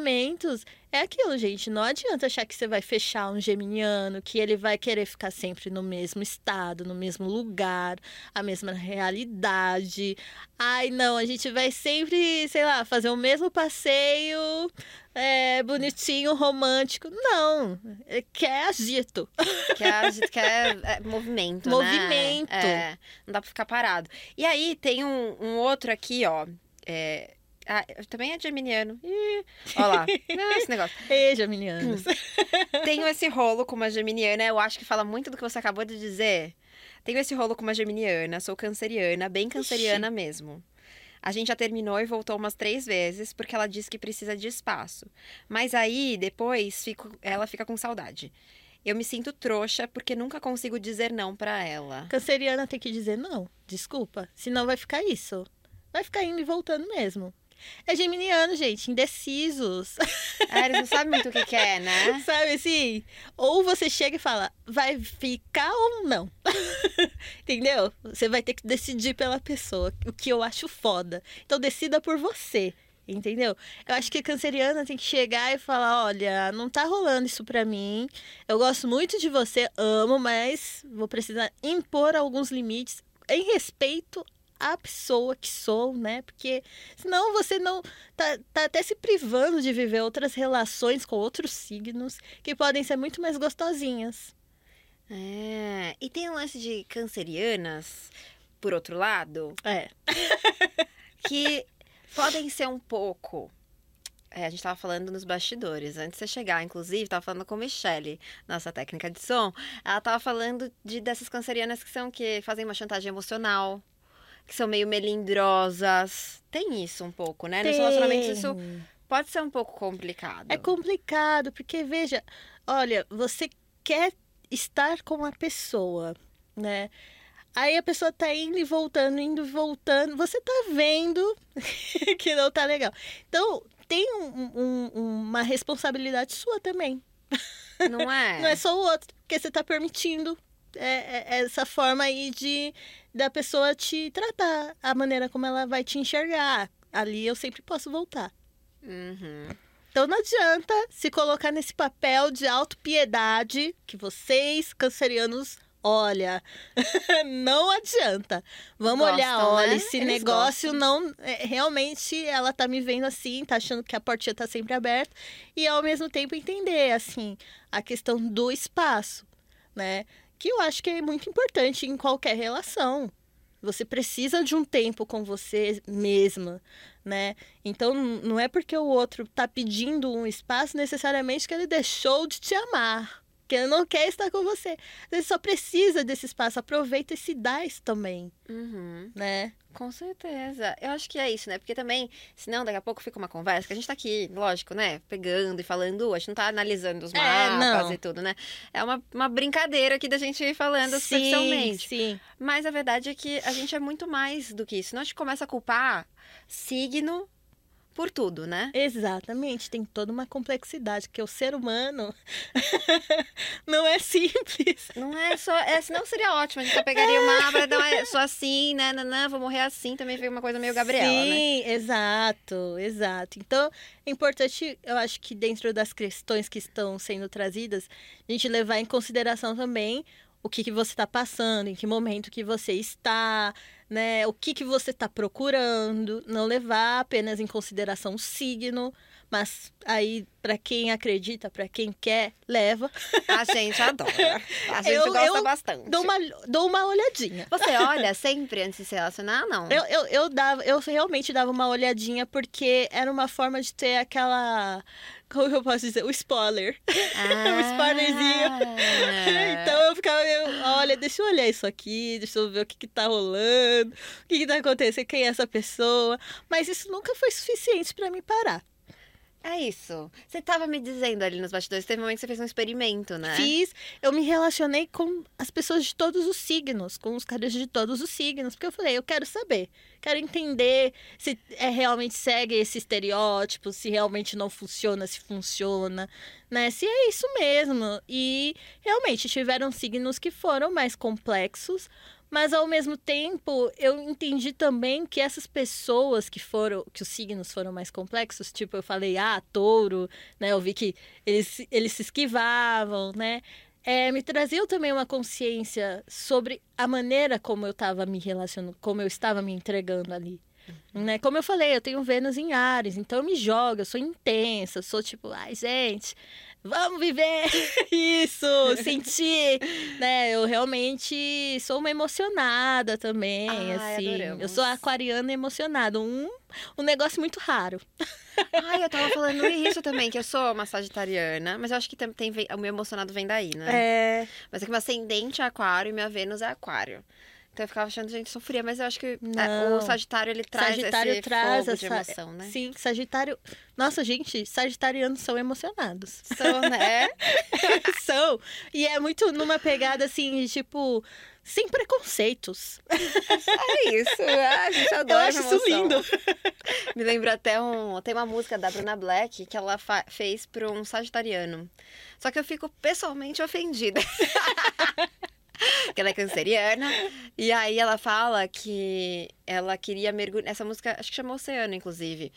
relacionamentos, é aquilo, gente. Não adianta achar que você vai fechar um geminiano, que ele vai querer ficar sempre no mesmo estado, no mesmo lugar, a mesma realidade. Ai, não, a gente vai sempre, sei lá, fazer o mesmo passeio é, bonitinho, romântico. Não, quer agito. *laughs* Quer agito, quer é, movimento, Movimento. Né? É, não dá pra ficar parado. E aí tem um, um outro aqui, ó. É, ah, também é geminiano. Ih, olha lá. *laughs* Não, esse negócio. Ei, geminianos. *laughs* Tenho esse rolo com uma geminiana. Eu acho que fala muito do que você acabou de dizer. Tenho esse rolo com uma geminiana. Sou canceriana, bem canceriana Ixi. mesmo. A gente já terminou e voltou umas três vezes porque ela disse que precisa de espaço. Mas aí, depois, fico, ela fica com saudade. Eu me sinto trouxa porque nunca consigo dizer não para ela. Canceriana tem que dizer não. Desculpa. Senão vai ficar isso. Vai ficar indo e voltando mesmo. É geminiano, gente, indecisos. É, eles não sabem muito o que, quer, é, né? *laughs* Sabe assim? Ou você chega e fala, vai ficar ou não. *laughs* Entendeu? Você vai ter que decidir pela pessoa, o que eu acho foda. Então decida por você. Entendeu? Eu acho que a canceriana tem que chegar e falar: olha, não tá rolando isso pra mim. Eu gosto muito de você, amo, mas vou precisar impor alguns limites em respeito a pessoa que sou, né? Porque senão você não tá, tá até se privando de viver outras relações com outros signos que podem ser muito mais gostosinhas. É, e tem um lance de cancerianas, por outro lado. É. *laughs* que podem ser um pouco. É, a gente estava falando nos bastidores, antes de você chegar, inclusive, estava falando com a Michelle, nossa técnica de som. Ela estava falando de dessas cancerianas que são que fazem uma chantagem emocional que são meio melindrosas. Tem isso um pouco, né? Tem. Nos relacionamentos isso pode ser um pouco complicado. É complicado, porque veja, olha, você quer estar com a pessoa, né? Aí a pessoa tá indo e voltando, indo e voltando. Você tá vendo *laughs* que não tá legal. Então, tem um, um, uma responsabilidade sua também. Não é? *laughs* não é só o outro, porque você tá permitindo é, é, é, essa forma aí de da pessoa te tratar, a maneira como ela vai te enxergar. Ali eu sempre posso voltar. Uhum. Então não adianta se colocar nesse papel de autopiedade que vocês, cancerianos, olha, *laughs* não adianta. Vamos Gostam, olhar, olha, né? esse Eles negócio gostam. não. É, realmente ela tá me vendo assim, tá achando que a portinha tá sempre aberta. E ao mesmo tempo entender, assim, a questão do espaço, né? Que eu acho que é muito importante em qualquer relação. Você precisa de um tempo com você mesma, né? Então não é porque o outro tá pedindo um espaço necessariamente que ele deixou de te amar. Que não quer estar com você. Vezes só precisa desse espaço, aproveita e se dá isso também, Uhum. né? Com certeza. Eu acho que é isso, né? Porque também, senão daqui a pouco fica uma conversa, que a gente tá aqui, lógico, né? Pegando e falando, a gente não tá analisando os É, mapas não. e tudo, né? É uma, uma brincadeira aqui da gente ir falando sim, superficialmente. sim. Mas a verdade é que a gente é muito mais do que isso. Senão a gente começa a culpar signo por tudo, né? Exatamente, tem toda uma complexidade, porque o ser humano *laughs* não é simples. Não é só. É, senão seria ótimo. A gente só pegaria uma aba, não é só assim, né? Nanã, vou morrer assim. Também fica uma coisa meio Gabriela, né? Sim, exato, exato. Então, é importante, eu acho que dentro das questões que estão sendo trazidas, a gente levar em consideração também o que, que você está passando, em que momento que você está, né? O que, que você está procurando. Não levar apenas em consideração o signo, mas aí, para quem acredita, para quem quer, leva. *laughs* A gente adora. A gente Eu- gosta eu bastante. Dou uma, dou uma olhadinha. Você *laughs* olha sempre antes de se relacionar, não? Eu, eu, eu, dava, eu realmente dava uma olhadinha porque era uma forma de ter aquela. Como eu posso dizer? O spoiler. *laughs* um spoilerzinho. Ah. Então eu ficava meio, olha, deixa eu olhar isso aqui, deixa eu ver o que, que tá rolando, o que, que tá acontecendo, quem é essa pessoa. Mas isso nunca foi suficiente pra me parar. É isso. Você tava me dizendo ali nos bastidores, teve um momento que você fez um experimento, né? Fiz, eu me relacionei com as pessoas de todos os signos, com os caras de todos os signos, porque eu falei, eu quero saber, quero entender se é realmente segue esse estereótipo, se realmente não funciona, se funciona, né? Se é isso mesmo. E realmente tiveram signos que foram mais complexos, mas ao mesmo tempo eu entendi também que essas pessoas que foram, que os signos foram mais complexos, tipo eu falei, ah, touro, né? Eu vi que eles, eles se esquivavam, né? É, me traziam também uma consciência sobre a maneira como eu estava me relacionando, como eu estava me entregando ali. Né? Como eu falei, eu tenho Vênus em Ares, então eu me jogo, eu sou intensa, eu sou tipo, ai, gente, vamos viver *laughs* isso, sentir, né? Eu realmente sou uma emocionada também, Ai, assim. adoramos. Eu sou aquariana emocionada, um, um negócio muito raro. Ai, eu tava falando isso também, que eu sou uma sagitariana, mas eu acho que tem, tem o meu emocionado vem daí, né? É, Mas é que meu ascendente é aquário e minha Vênus é aquário. Então eu ficava achando, gente, sofria, mas eu acho que é, Não. o Sagitário ele traz Sagitário esse traz fogo de essa- emoção, né? Sim, Sagitário. Nossa, gente, Sagitarianos são emocionados. Sou, né? *laughs* são. E é muito numa pegada assim, de, tipo, sem preconceitos. É isso. Ah, a gente Eu adora acho essa isso lindo. Me lembra até um. Tem uma música da Bruna Black que ela fez para um sagitariano. Só que eu fico pessoalmente ofendida. *laughs* *laughs* que ela é canceriana. E aí ela fala que ela queria mergulhar. Essa música, acho que chama Oceano, inclusive.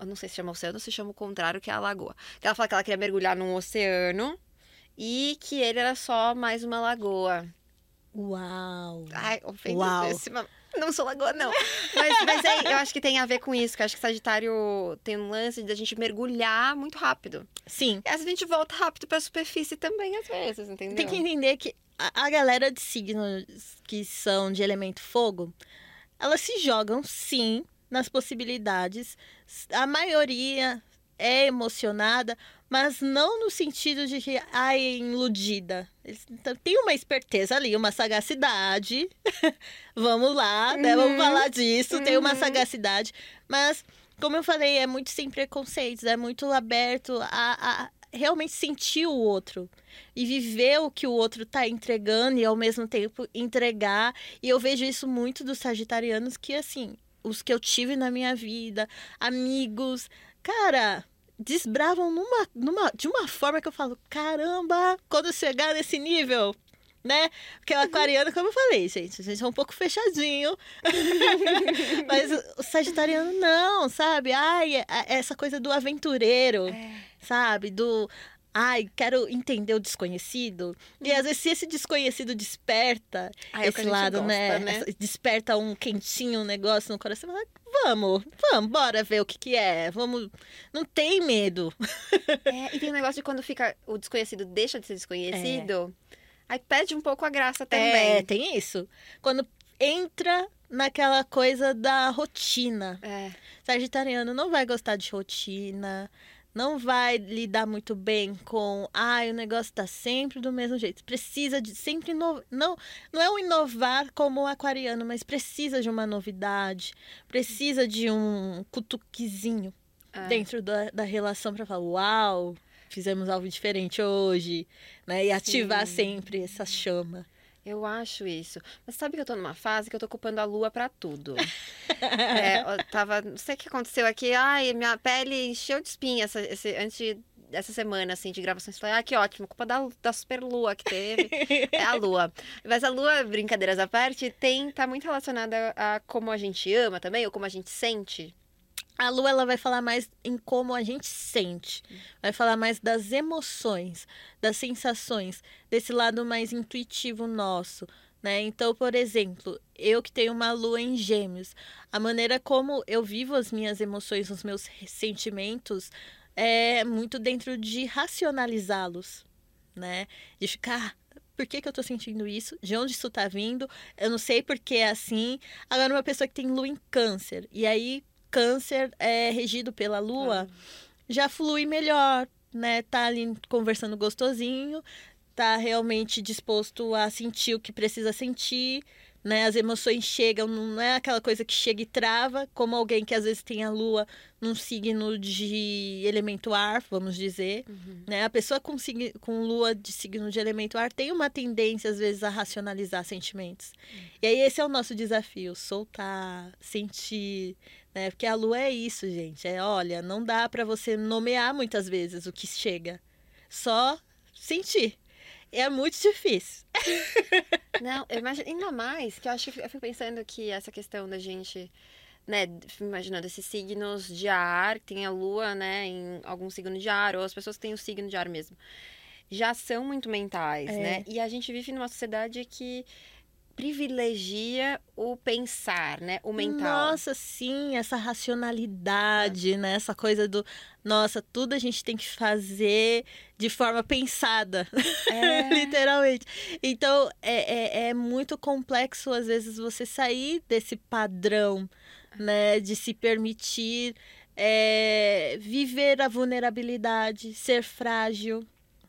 Eu não sei se chama Oceano ou se chama o contrário, que é a Lagoa. Que ela fala que ela queria mergulhar num oceano e que ele era só mais uma lagoa. Uau. Ai, Uau. ofendidíssima. Não sou lagoa, não. Mas, mas é, eu acho que tem a ver com isso, que eu acho que Sagitário tem um lance de a gente mergulhar muito rápido. Sim. E às vezes a gente volta rápido pra superfície também, às vezes, entendeu? Tem que entender que a, a galera de signos que são de elemento fogo, elas se jogam sim nas possibilidades. A maioria é emocionada, mas não no sentido de que ai, é iludida. Então, tem uma esperteza ali, uma sagacidade. *laughs* Vamos lá, né? Uhum. Vamos falar disso. Tem uma Uhum. sagacidade, mas como eu falei, é muito sem preconceitos, é muito aberto a, a realmente sentir o outro e viver o que o outro tá entregando e ao mesmo tempo entregar. E eu vejo isso muito dos sagitarianos que assim, os que eu tive na minha vida, amigos, cara, desbravam numa, numa de uma forma que eu falo, caramba, quando chegar nesse nível, né? Porque o aquariano, como eu falei, gente, a gente é um pouco fechadinho. *laughs* Mas o sagitariano não, sabe? Ai, é- é essa coisa do aventureiro, É. sabe? Do ai, quero entender o desconhecido. E às vezes se esse desconhecido desperta Ai, é esse gente lado, gosta, né? né? Desperta um quentinho, um negócio no coração. Vamos, vamos, bora ver o que que é. Vamos, não tem medo. É, e tem um negócio de quando fica o desconhecido deixa de ser desconhecido, aí perde um pouco a graça É, também. tem isso. Quando entra naquela coisa da rotina. É. Sagitariano não vai gostar de rotina, não vai lidar muito bem com, ah, o negócio tá sempre do mesmo jeito. Precisa de sempre não, não é um inovar como o aquariano, mas precisa de uma novidade, precisa de um cutuquezinho é. dentro da, da relação para falar, uau, fizemos algo diferente hoje, né? E ativar Sim. sempre essa chama. Eu acho isso. Mas sabe que eu tô numa fase que eu tô ocupando a lua para tudo. *laughs* é, eu tava. Não sei o que aconteceu aqui. Ai, minha pele encheu de espinha essa, esse, antes dessa semana, assim, de gravações. Falei, ah, que ótimo, culpa da, da super lua que teve. *laughs* é a lua. Mas a lua, brincadeiras à parte, tem, tá muito relacionada a como a gente ama também, ou como a gente sente. A Lu ela vai falar mais em como a gente sente, vai falar mais das emoções, das sensações, desse lado mais intuitivo nosso, né? Então, por exemplo, eu que tenho uma lua em Gêmeos, a maneira como eu vivo as minhas emoções, os meus sentimentos, é muito dentro de racionalizá-los, né? De ficar por que, que eu tô sentindo isso? De onde isso tá vindo? Eu não sei porque é assim. Agora, uma pessoa que tem lua em câncer, e aí câncer é regido pela lua, ah. já flui melhor, né? Tá ali conversando gostosinho, tá realmente disposto a sentir o que precisa sentir, né? As emoções chegam, não é aquela coisa que chega e trava, como alguém que às vezes tem a lua num signo de elemento ar, vamos dizer, uhum. né? A pessoa com, com lua de signo de elemento ar tem uma tendência às vezes a racionalizar sentimentos. Uhum. E aí esse é o nosso desafio, soltar, sentir, né? Porque a lua é isso, gente. É, olha, não dá para você nomear muitas vezes o que chega. Só sentir. É muito difícil. *laughs* Não, eu imagino, ainda mais que eu acho que eu fico pensando que essa questão da gente, né, imaginando esses signos de ar, tem a lua, né, em algum signo de ar, ou as pessoas que têm o signo de ar mesmo, já são muito mentais, é. né? E a gente vive numa sociedade que privilegia o pensar, né? O mental. Nossa, sim, essa racionalidade, é. né? Essa coisa do, nossa, tudo a gente tem que fazer de forma pensada, é. *laughs* literalmente. Então, é, é, é, muito complexo, às vezes, você sair desse padrão, né? De se permitir é, viver a vulnerabilidade, ser frágil,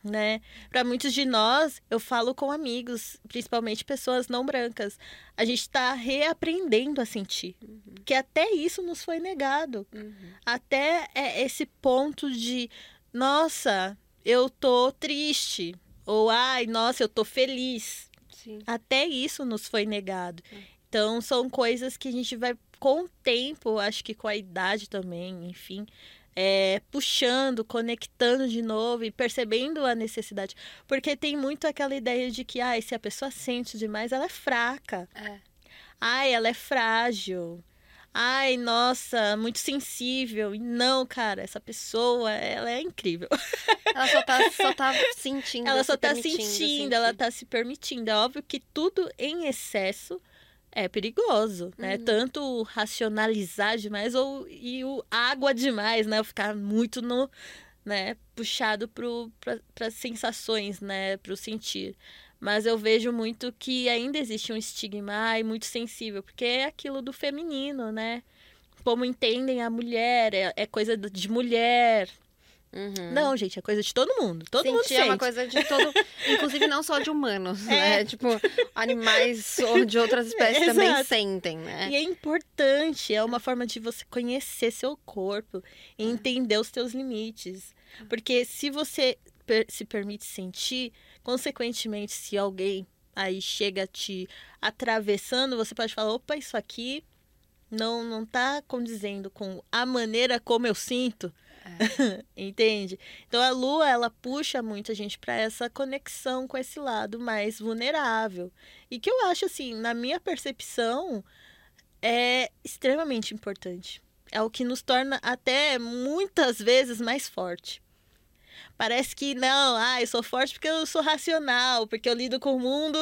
né? Para muitos de nós, eu falo com amigos, principalmente pessoas não brancas, a gente está reaprendendo a sentir, uhum. que até isso nos foi negado, uhum. até é esse ponto de, nossa, eu tô triste, ou ai, nossa, eu tô feliz. Sim. Até isso nos foi negado. Uhum. Então, são coisas que a gente vai com o tempo, acho que com a idade também, enfim, é, puxando, conectando de novo e percebendo a necessidade. Porque tem muito aquela ideia de que, ai, se a pessoa sente demais, ela é fraca. É. Ai, ela é frágil. Ai, nossa, muito sensível. E não, cara, essa pessoa, ela é incrível. *laughs* Ela só tá, só tá *laughs* sentindo. Ela só tá sentindo, sentir. ela tá se permitindo. É óbvio que tudo em excesso é perigoso, né? Uhum. Tanto racionalizar demais ou e o água demais, né? Ficar muito no, né, puxado para as sensações, né, para o sentir. Mas eu vejo muito que ainda existe um estigma e muito sensível, porque é aquilo do feminino, né? Como entendem a mulher, é, é coisa de mulher, Uhum. Não, gente, é coisa de todo mundo. Todo Sentir mundo sente. é uma coisa de todo... *laughs* Inclusive, não só de humanos, é. né? Tipo, animais ou de outras espécies também sentem, né? E é importante, é uma forma de você conhecer seu corpo e uhum. entender os seus limites. Porque se você se permite sentir, consequentemente, se alguém aí chega te atravessando, você pode falar, opa, isso aqui não não tá condizendo com a maneira como eu sinto. É. *laughs* Entende? Então a lua ela puxa muito a gente para essa conexão com esse lado mais vulnerável. E que eu acho assim, na minha percepção, é extremamente importante. É o que nos torna até muitas vezes mais forte. Parece que não, ah, eu sou forte porque eu sou racional, porque eu lido com o mundo,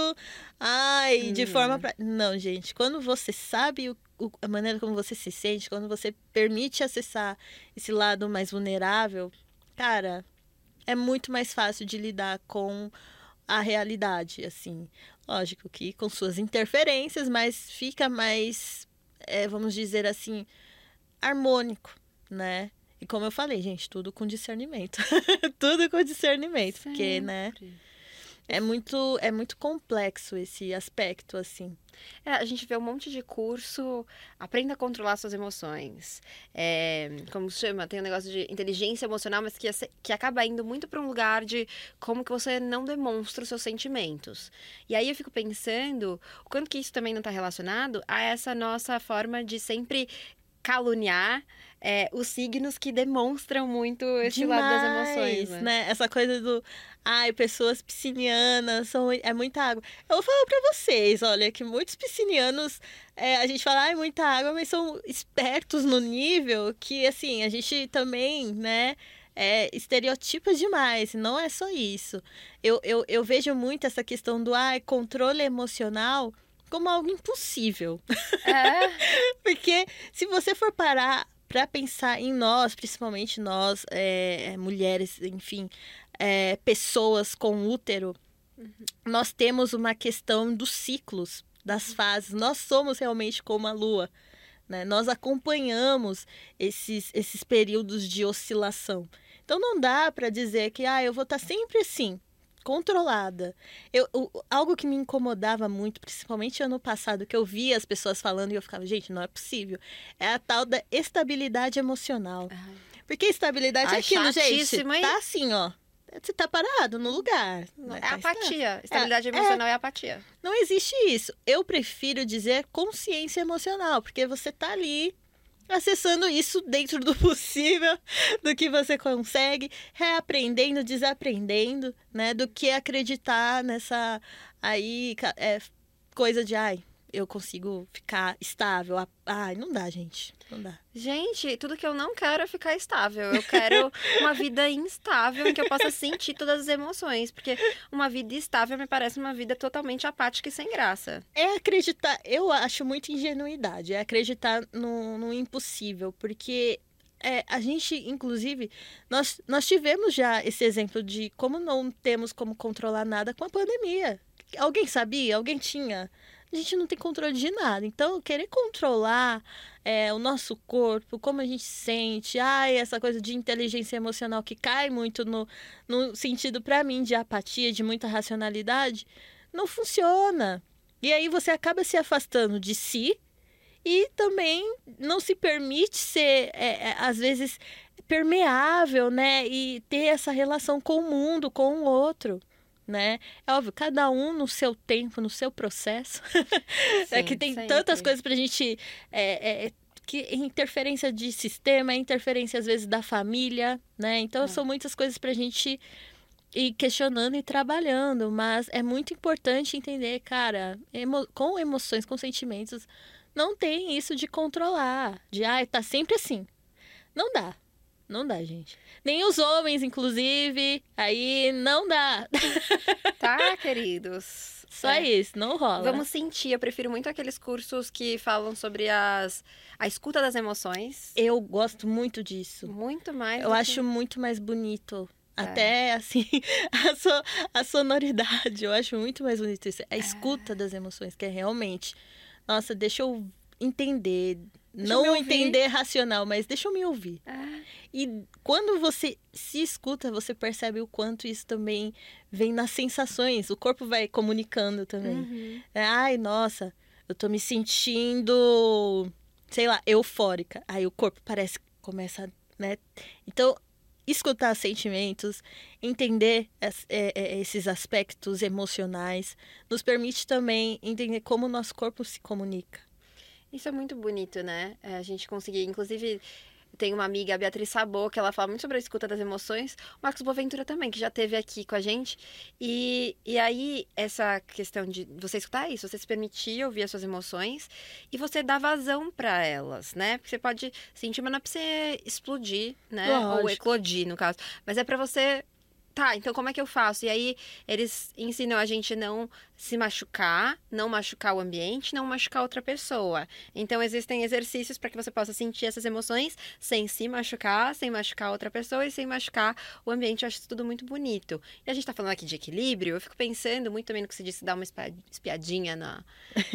ai, de forma uhum. pra... Não, gente, quando você sabe o o, a maneira como você se sente, quando você permite acessar esse lado mais vulnerável, cara, é muito mais fácil de lidar com a realidade, assim. Lógico que com suas interferências, mas fica mais, é, vamos dizer assim, harmônico, né? E como eu falei, gente, tudo com discernimento. *laughs* tudo com discernimento, Sempre. porque, né? É muito, é muito complexo esse aspecto, assim. É, a gente vê um monte de curso, aprenda a controlar suas emoções. É, como se chama? Tem um negócio de inteligência emocional, mas que, que acaba indo muito para um lugar de como que você não demonstra os seus sentimentos. E aí eu fico pensando o quanto que isso também não está relacionado a essa nossa forma de sempre caluniar é, os signos que demonstram muito esse lado das emoções. Demais, Né? Essa coisa do. Ai, pessoas piscinianas, são, é muita água. Eu vou falar pra vocês, olha, que muitos piscinianos, é, a gente fala, ai, muita água, mas são espertos no nível que, assim, a gente também, né, é, estereotipa demais. Não é só isso. Eu, eu, eu vejo muito essa questão do, ai, controle emocional como algo impossível. É. *laughs* Porque se você for parar para pensar em nós, principalmente nós, é, mulheres, enfim, é, pessoas com útero, nós temos uma questão dos ciclos, das fases. Nós somos realmente como a lua. Né? Nós acompanhamos esses, esses períodos de oscilação. Então não dá para dizer que ah, eu vou estar sempre assim, controlada. Eu, o- algo que me incomodava muito, principalmente ano passado, que eu via as pessoas falando e eu ficava, gente, não é possível. É a tal da estabilidade emocional. Porque estabilidade é Ai, aquilo, gente. hein? Tá assim, ó. Você tá parado no lugar. Não? É Tá apatia. Estabilidade É, emocional é apatia. não existe isso. Eu prefiro dizer consciência emocional, porque você tá ali acessando isso dentro do *laughs* possível, do que você consegue, reaprendendo, desaprendendo, né? Do que acreditar nessa aí é, coisa de ai, eu consigo ficar estável. Ah, Ai, não dá, gente. Não dá. Gente, tudo que eu não quero é ficar estável. Eu quero *laughs* uma vida instável em que eu possa sentir todas as emoções. Porque uma vida estável me parece uma vida totalmente apática e sem graça. É acreditar, eu acho muito ingenuidade, é acreditar no, no impossível, porque é, a gente, inclusive, nós, nós tivemos já esse exemplo de como não temos como controlar nada com a pandemia. Alguém sabia? Alguém tinha? A gente não tem controle de nada. Então, querer controlar é, o nosso corpo, como a gente sente, ai, essa coisa de inteligência emocional que cai muito no, no sentido, para mim, de apatia, de muita racionalidade, não funciona. E aí você acaba se afastando de si e também não se permite ser, é, é, às vezes, permeável, né? E ter essa relação com o mundo, com o outro. Né? É óbvio, cada um no seu tempo, no seu processo. *laughs* é que tem tantas coisas pra gente. É, é, que interferência de sistema, interferência às vezes da família, né? Então É. são muitas coisas pra gente ir questionando e trabalhando, mas é muito importante entender, cara, emo com emoções, com sentimentos, não tem isso de controlar, de ai, tá sempre assim. Não dá. Não dá, gente. Nem os homens, inclusive, aí não dá. *laughs* Tá, *laughs* queridos? Só É. isso, não rola. Vamos sentir. Eu prefiro muito aqueles cursos que falam sobre as, a escuta das emoções. Eu gosto muito disso. Muito mais. Eu do que- acho muito mais bonito. É. Até assim, *laughs* a, so- a sonoridade, eu acho muito mais bonito isso. É. A escuta das emoções, que é realmente, nossa, deixa eu entender. Deixa não entender racional, mas deixa eu me ouvir. É. E quando você se escuta, você percebe o quanto isso também vem nas sensações. O corpo vai comunicando também. Uhum. É, Ai, nossa, eu tô me sentindo, sei lá, eufórica. Aí o corpo parece que começa, né? Então, escutar sentimentos, entender é, é, esses aspectos emocionais, nos permite também entender como o nosso corpo se comunica. Isso é muito bonito, né? É, a gente conseguir, inclusive, tem uma amiga, a Beatriz Sabô, que ela fala muito sobre a escuta das emoções. O Marcos Boaventura também, que já esteve aqui com a gente. E, e aí, essa questão de você escutar isso, você se permitir ouvir as suas emoções e você dar vazão para elas, né? Porque você pode sentir, mas não é pra você explodir, né? Ou Lógico. eclodir, no caso. Mas é para você Tá, então como é que eu faço? E aí eles ensinam a gente não se machucar, não machucar o ambiente, não machucar outra pessoa. Então existem exercícios para que você possa sentir essas emoções sem se machucar, sem machucar outra pessoa e sem machucar o ambiente. Eu acho isso tudo muito bonito. E a gente está falando aqui de equilíbrio, eu fico pensando muito também no que você disse, dar uma espiadinha na,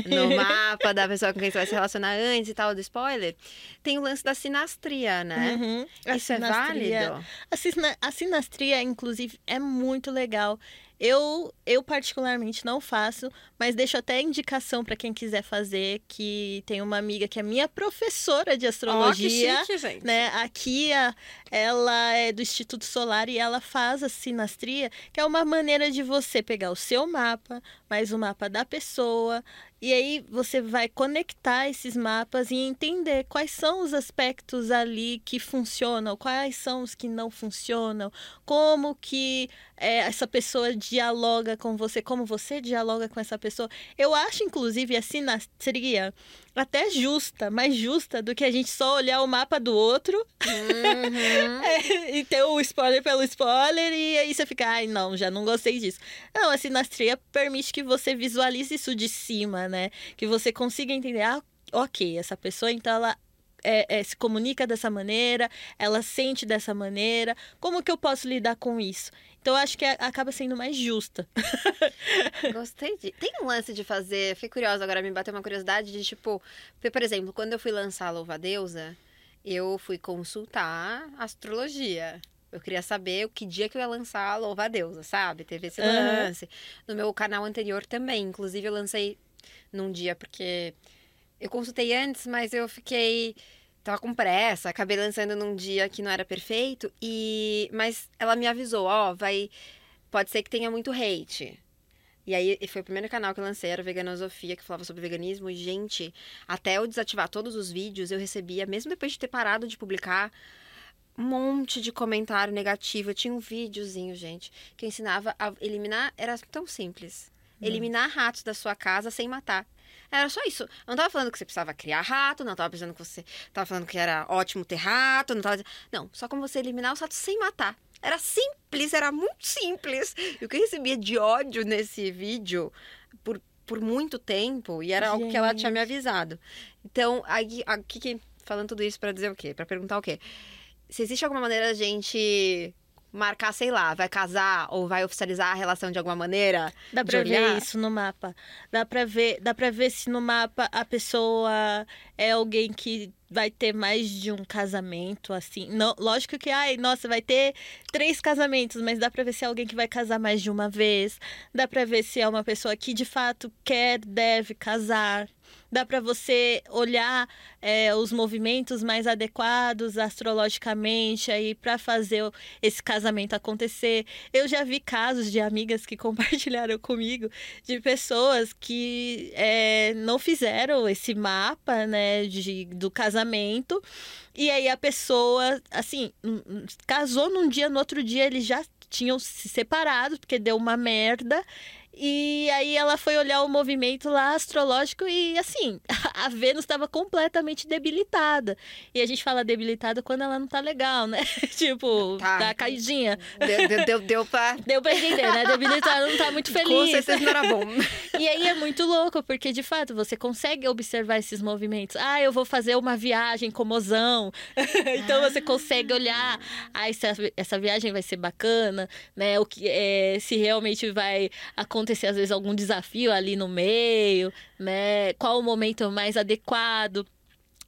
no *laughs* mapa da pessoa com quem você vai se relacionar antes e tal, do spoiler. Tem o lance da sinastria, né? Uhum. Isso é válido? A, sina a sinastria, inclusive, é muito legal. Eu, eu particularmente não faço, mas deixo até indicação para quem quiser fazer, que tem uma amiga que é minha professora de astrologia, oh, que chique, gente. né? A Kia, ela é do Instituto Solar e ela faz a sinastria, que é uma maneira de você pegar o seu mapa, mais o mapa da pessoa, e aí você vai conectar esses mapas e entender quais são os aspectos ali que funcionam, quais são os que não funcionam, como que é, essa pessoa dialoga com você, como você dialoga com essa pessoa. Eu acho, inclusive, a sinastria até justa, mais justa do que a gente só olhar o mapa do outro uhum. *laughs* é, e ter o spoiler pelo spoiler e aí você fica, ai não, já não gostei disso. Não, a sinastria permite que você visualize isso de cima, né? Que você consiga entender, ah, ok, essa pessoa então ela é, é, se comunica dessa maneira, ela sente dessa maneira, como que eu posso lidar com isso? Então, eu acho que acaba sendo mais justa. *laughs* Gostei de. Tem um lance de fazer. Fiquei curiosa agora, me bateu uma curiosidade de tipo. Por exemplo, quando eu fui lançar a Louva Deusa, eu fui consultar astrologia. Eu queria saber o que dia que eu ia lançar a Louva Deusa, sabe? Teve esse lance. Uhum. No meu canal anterior também. Inclusive, eu lancei num dia porque eu consultei antes, mas eu fiquei tava com pressa, acabei lançando num dia que não era perfeito e mas ela me avisou, ó, oh, vai pode ser que tenha muito hate. E aí foi o primeiro canal que eu lancei, era Veganosofia, que falava sobre veganismo. E, gente, até eu desativar todos os vídeos, eu recebia, mesmo depois de ter parado de publicar, um monte de comentário negativo. Eu tinha um videozinho, gente, que ensinava a eliminar. Era tão simples. Hum. Eliminar ratos da sua casa sem matar. Era só isso. Eu não tava falando que você precisava criar rato, não tava pensando que você tava falando que era ótimo ter rato, não tava Não, só como você eliminar os ratos sem matar. Era simples, era muito simples. E o que eu recebia de ódio nesse vídeo por, por muito tempo, e era Gente. algo que ela tinha me avisado. Então, aí, aqui, falando tudo isso para dizer o quê? Para perguntar o quê? Se existe alguma maneira da gente marcar, sei lá, vai casar ou vai oficializar a relação de alguma maneira? Dá pra ver isso no mapa. Dá pra ver, dá pra ver se no mapa a pessoa é alguém que vai ter mais de um casamento, assim. Não, lógico que, ai, nossa, vai ter três casamentos, mas dá pra ver se é alguém que vai casar mais de uma vez. Dá pra ver se é uma pessoa que de fato quer, deve casar dá para você olhar é, os movimentos mais adequados astrologicamente aí para fazer esse casamento acontecer. Eu já vi casos de amigas que *laughs* compartilharam comigo de pessoas que é, não fizeram esse mapa, né, de, do casamento. E aí a pessoa, assim, casou num dia, no outro dia eles já tinham se separado porque deu uma merda. E aí ela foi olhar o movimento lá astrológico e assim, *laughs* a Vênus estava completamente debilitada. E a gente fala debilitada quando ela não tá legal, né? *laughs* tipo, tá, tá caidinha. Deu, deu, deu, deu pra. *laughs* Deu pra entender, né? Debilitada não tá muito feliz. Com certeza não era bom. e aí é muito louco, porque de fato você consegue observar esses movimentos. Ah, eu vou fazer uma viagem com mozão. então você consegue olhar, ah, essa, essa viagem vai ser bacana, né? O que é, se realmente vai acontecer acontecer às vezes algum desafio ali no meio, né? Qual o momento mais adequado?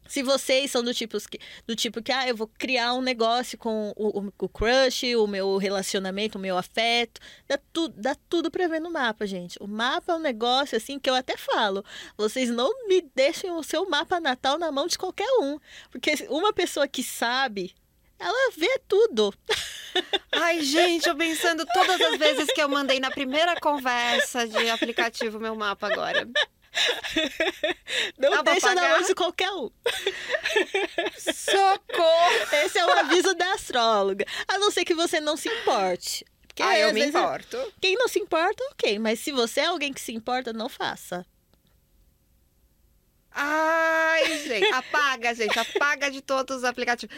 Se vocês são do tipo que, do tipo que ah, eu vou criar um negócio com o, o, o crush, o meu relacionamento, o meu afeto, dá, tu, dá tudo pra ver no mapa, gente. O mapa é um negócio assim que eu até falo. Vocês não me deixem o seu mapa natal na mão de qualquer um. Porque uma pessoa que sabe ela vê tudo. Ai, gente, eu pensando todas as vezes que eu mandei na primeira conversa de aplicativo meu mapa agora. Não Dá deixa na mão de qualquer um. Socorro! Esse é o aviso da astróloga. A não ser que você não se importe. Porque, ah, eu me importo. Quem não se importa, ok. Mas se você é alguém que se importa, não faça. Ai, gente, apaga, gente, apaga de todos os aplicativos.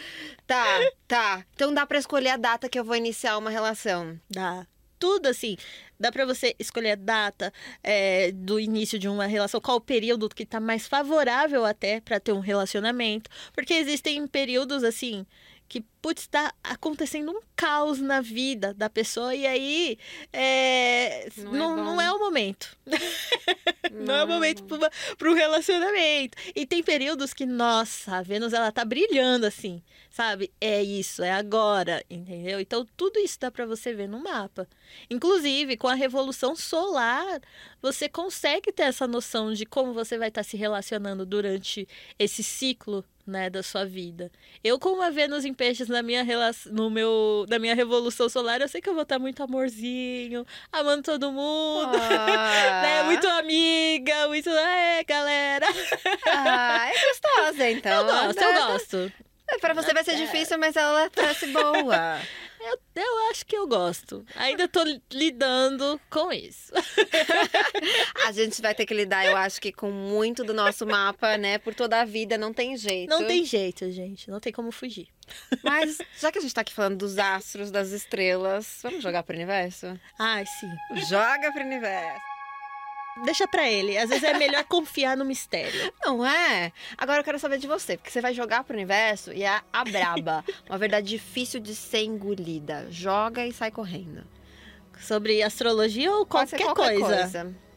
Tá, tá. Então dá para escolher a data que eu vou iniciar uma relação. Dá. tudo assim. Dá para você escolher a data é, do início de uma relação, qual o período que tá mais favorável até para ter um relacionamento. Porque existem períodos assim que, putz, tá acontecendo um caos na vida da pessoa e aí é, não, não, é não, é o momento. não, *laughs* não, é o momento para o relacionamento. E tem períodos que, nossa, a Vênus ela tá brilhando assim, sabe? É isso, é agora, entendeu? Então tudo isso dá para você ver no mapa. Inclusive, com a revolução solar, você consegue ter essa noção de como você vai estar tá se relacionando durante esse ciclo né, da sua vida. Eu, com uma Vênus em peixes na minha relação, no meu, na minha revolução solar, eu sei que eu vou estar muito amorzinho, amando todo mundo, *laughs* ah. né, muito amiga, muito, é, galera. Ah, é gostosa, *laughs* então. Eu gosto, eu gosto. É, pra você vai ser difícil, mas ela parece boa. *laughs* Eu, eu acho que eu gosto. Ainda tô lidando com isso. a gente vai ter que lidar, eu acho que com muito do nosso mapa, né? Por toda a vida, não tem jeito. Não tem jeito, gente. Não tem como fugir. Mas, já que a gente tá aqui falando dos astros, das estrelas, vamos jogar pro universo? Ai, sim. Joga pro universo deixa para ele. Às vezes é melhor *laughs* confiar no mistério. Não é? Agora eu quero saber de você, porque você vai jogar pro universo e é a braba. *laughs* Uma verdade difícil de ser engolida. Joga e sai correndo. Sobre astrologia ou qualquer, qualquer coisa. coisa.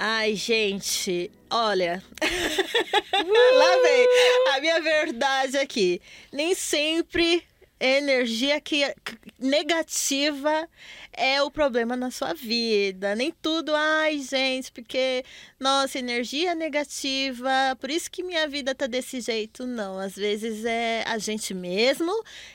Ai, gente, olha. *laughs* Lá vem a minha verdade aqui. Nem sempre energia que negativa é o problema na sua vida. Nem tudo, ai, gente, porque nossa energia negativa, por isso que minha vida tá desse jeito. Não, às vezes é a gente mesmo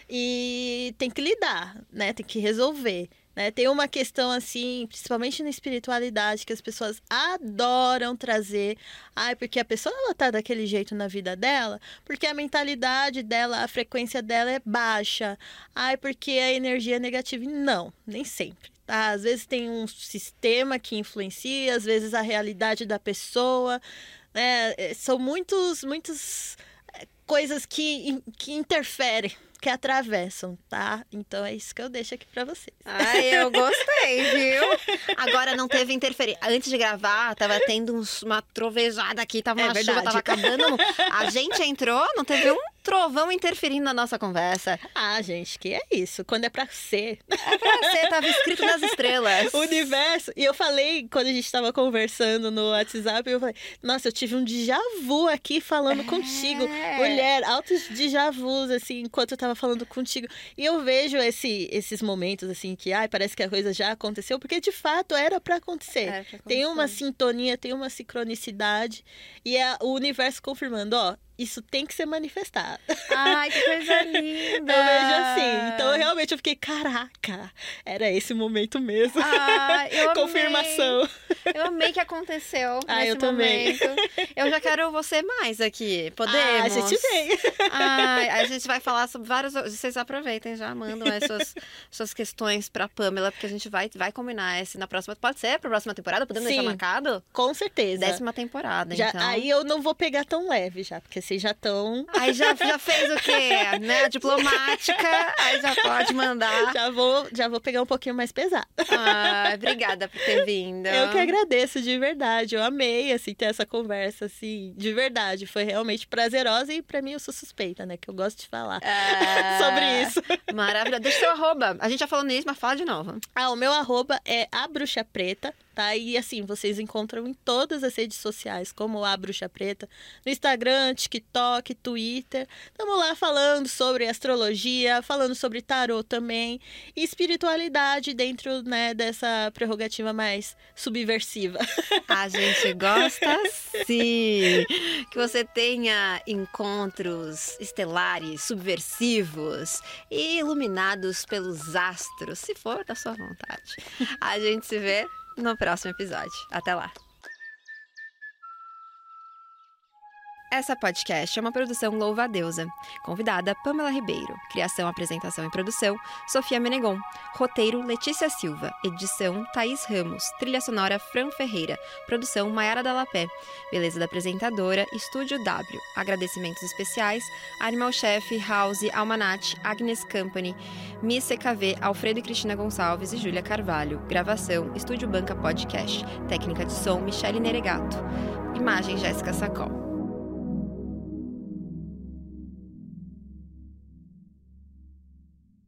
e tem que lidar, né? Tem que resolver. Né? Tem uma questão assim, principalmente na espiritualidade, que as pessoas adoram trazer. Ai, porque a pessoa ela tá daquele jeito na vida dela, porque a mentalidade dela, a frequência dela é baixa. Ai, porque a energia é negativa. Não, nem sempre. Tá? Às vezes tem um sistema que influencia, às vezes a realidade da pessoa. Né? É, são muitos, muitas é, coisas que, que interferem que atravessam, tá? Então é isso que eu deixo aqui para vocês. Ai, eu gostei, viu? *laughs* Agora não teve interferência. Antes de gravar, tava tendo uns, uma trovejada aqui, tava é uma verdade. chuva, tava acabando. A gente entrou, não teve um trovão interferindo na nossa conversa. Ah, gente, que é isso? Quando é pra ser. É pra ser, tava escrito nas estrelas. O *laughs* universo. E eu falei, quando a gente tava conversando no WhatsApp, eu falei, nossa, eu tive um déjà vu aqui falando é. contigo. Mulher, altos déjà vus, assim, enquanto eu tava falando contigo. E eu vejo esse, esses momentos, assim, que, ai, parece que a coisa já aconteceu, porque de fato era para acontecer. É pra acontecer. Tem uma sintonia, tem uma sincronicidade. E é o universo confirmando, ó, isso tem que ser manifestado. Ai, que coisa linda! *laughs* eu vejo assim. Então, realmente, eu fiquei, caraca, era esse momento mesmo. Ah, eu *laughs* Confirmação. Amei. Eu amei que aconteceu *laughs* ah, nesse eu momento. Também. Eu já quero você mais aqui. Podemos? Ah, a gente vem. Ai, a gente vai falar sobre vários... Vocês aproveitem, já mandam as suas, suas questões pra Pamela, porque a gente vai, vai combinar esse na próxima... Pode ser pra próxima temporada? Podemos Sim, deixar marcado? Com certeza. Décima temporada, já, então. Aí eu não vou pegar tão leve já, porque vocês já estão. Aí já, já fez o quê? Né? Diplomática, aí já pode mandar. Já vou, já vou pegar um pouquinho mais pesado. Ah, obrigada por ter vindo. Eu que agradeço de verdade. Eu amei, assim, ter essa conversa, assim, de verdade. Foi realmente prazerosa e pra mim eu sou suspeita, né? Que eu gosto de falar é... *laughs* sobre isso. Maravilha. Deixa seu arroba. A gente já falou nisso, mas fala de novo. Ah, o meu arroba é a bruxa preta tá? E assim, vocês encontram em todas as redes sociais, como a Bruxa Preta, no Instagram, TikTok, Twitter. Estamos lá falando sobre astrologia, falando sobre tarô também, e espiritualidade dentro, né, dessa prerrogativa mais subversiva. A gente gosta sim! Que você tenha encontros estelares, subversivos e iluminados pelos astros, se for da sua vontade. A gente se vê no próximo episódio. Até lá! Essa podcast é uma produção Louva a Deusa. Convidada Pamela Ribeiro. Criação, apresentação e produção Sofia Menegon. Roteiro Letícia Silva. Edição Thaís Ramos. Trilha sonora Fran Ferreira. Produção Maiara Dalapé. Beleza da apresentadora Estúdio W. Agradecimentos especiais Animal Chef, House, Almanat, Agnes Company. Miss CKV, Alfredo e Cristina Gonçalves e Júlia Carvalho. Gravação, Estúdio Banca Podcast. Técnica de som, Michele Neregato. Imagem, Jéssica Sacol.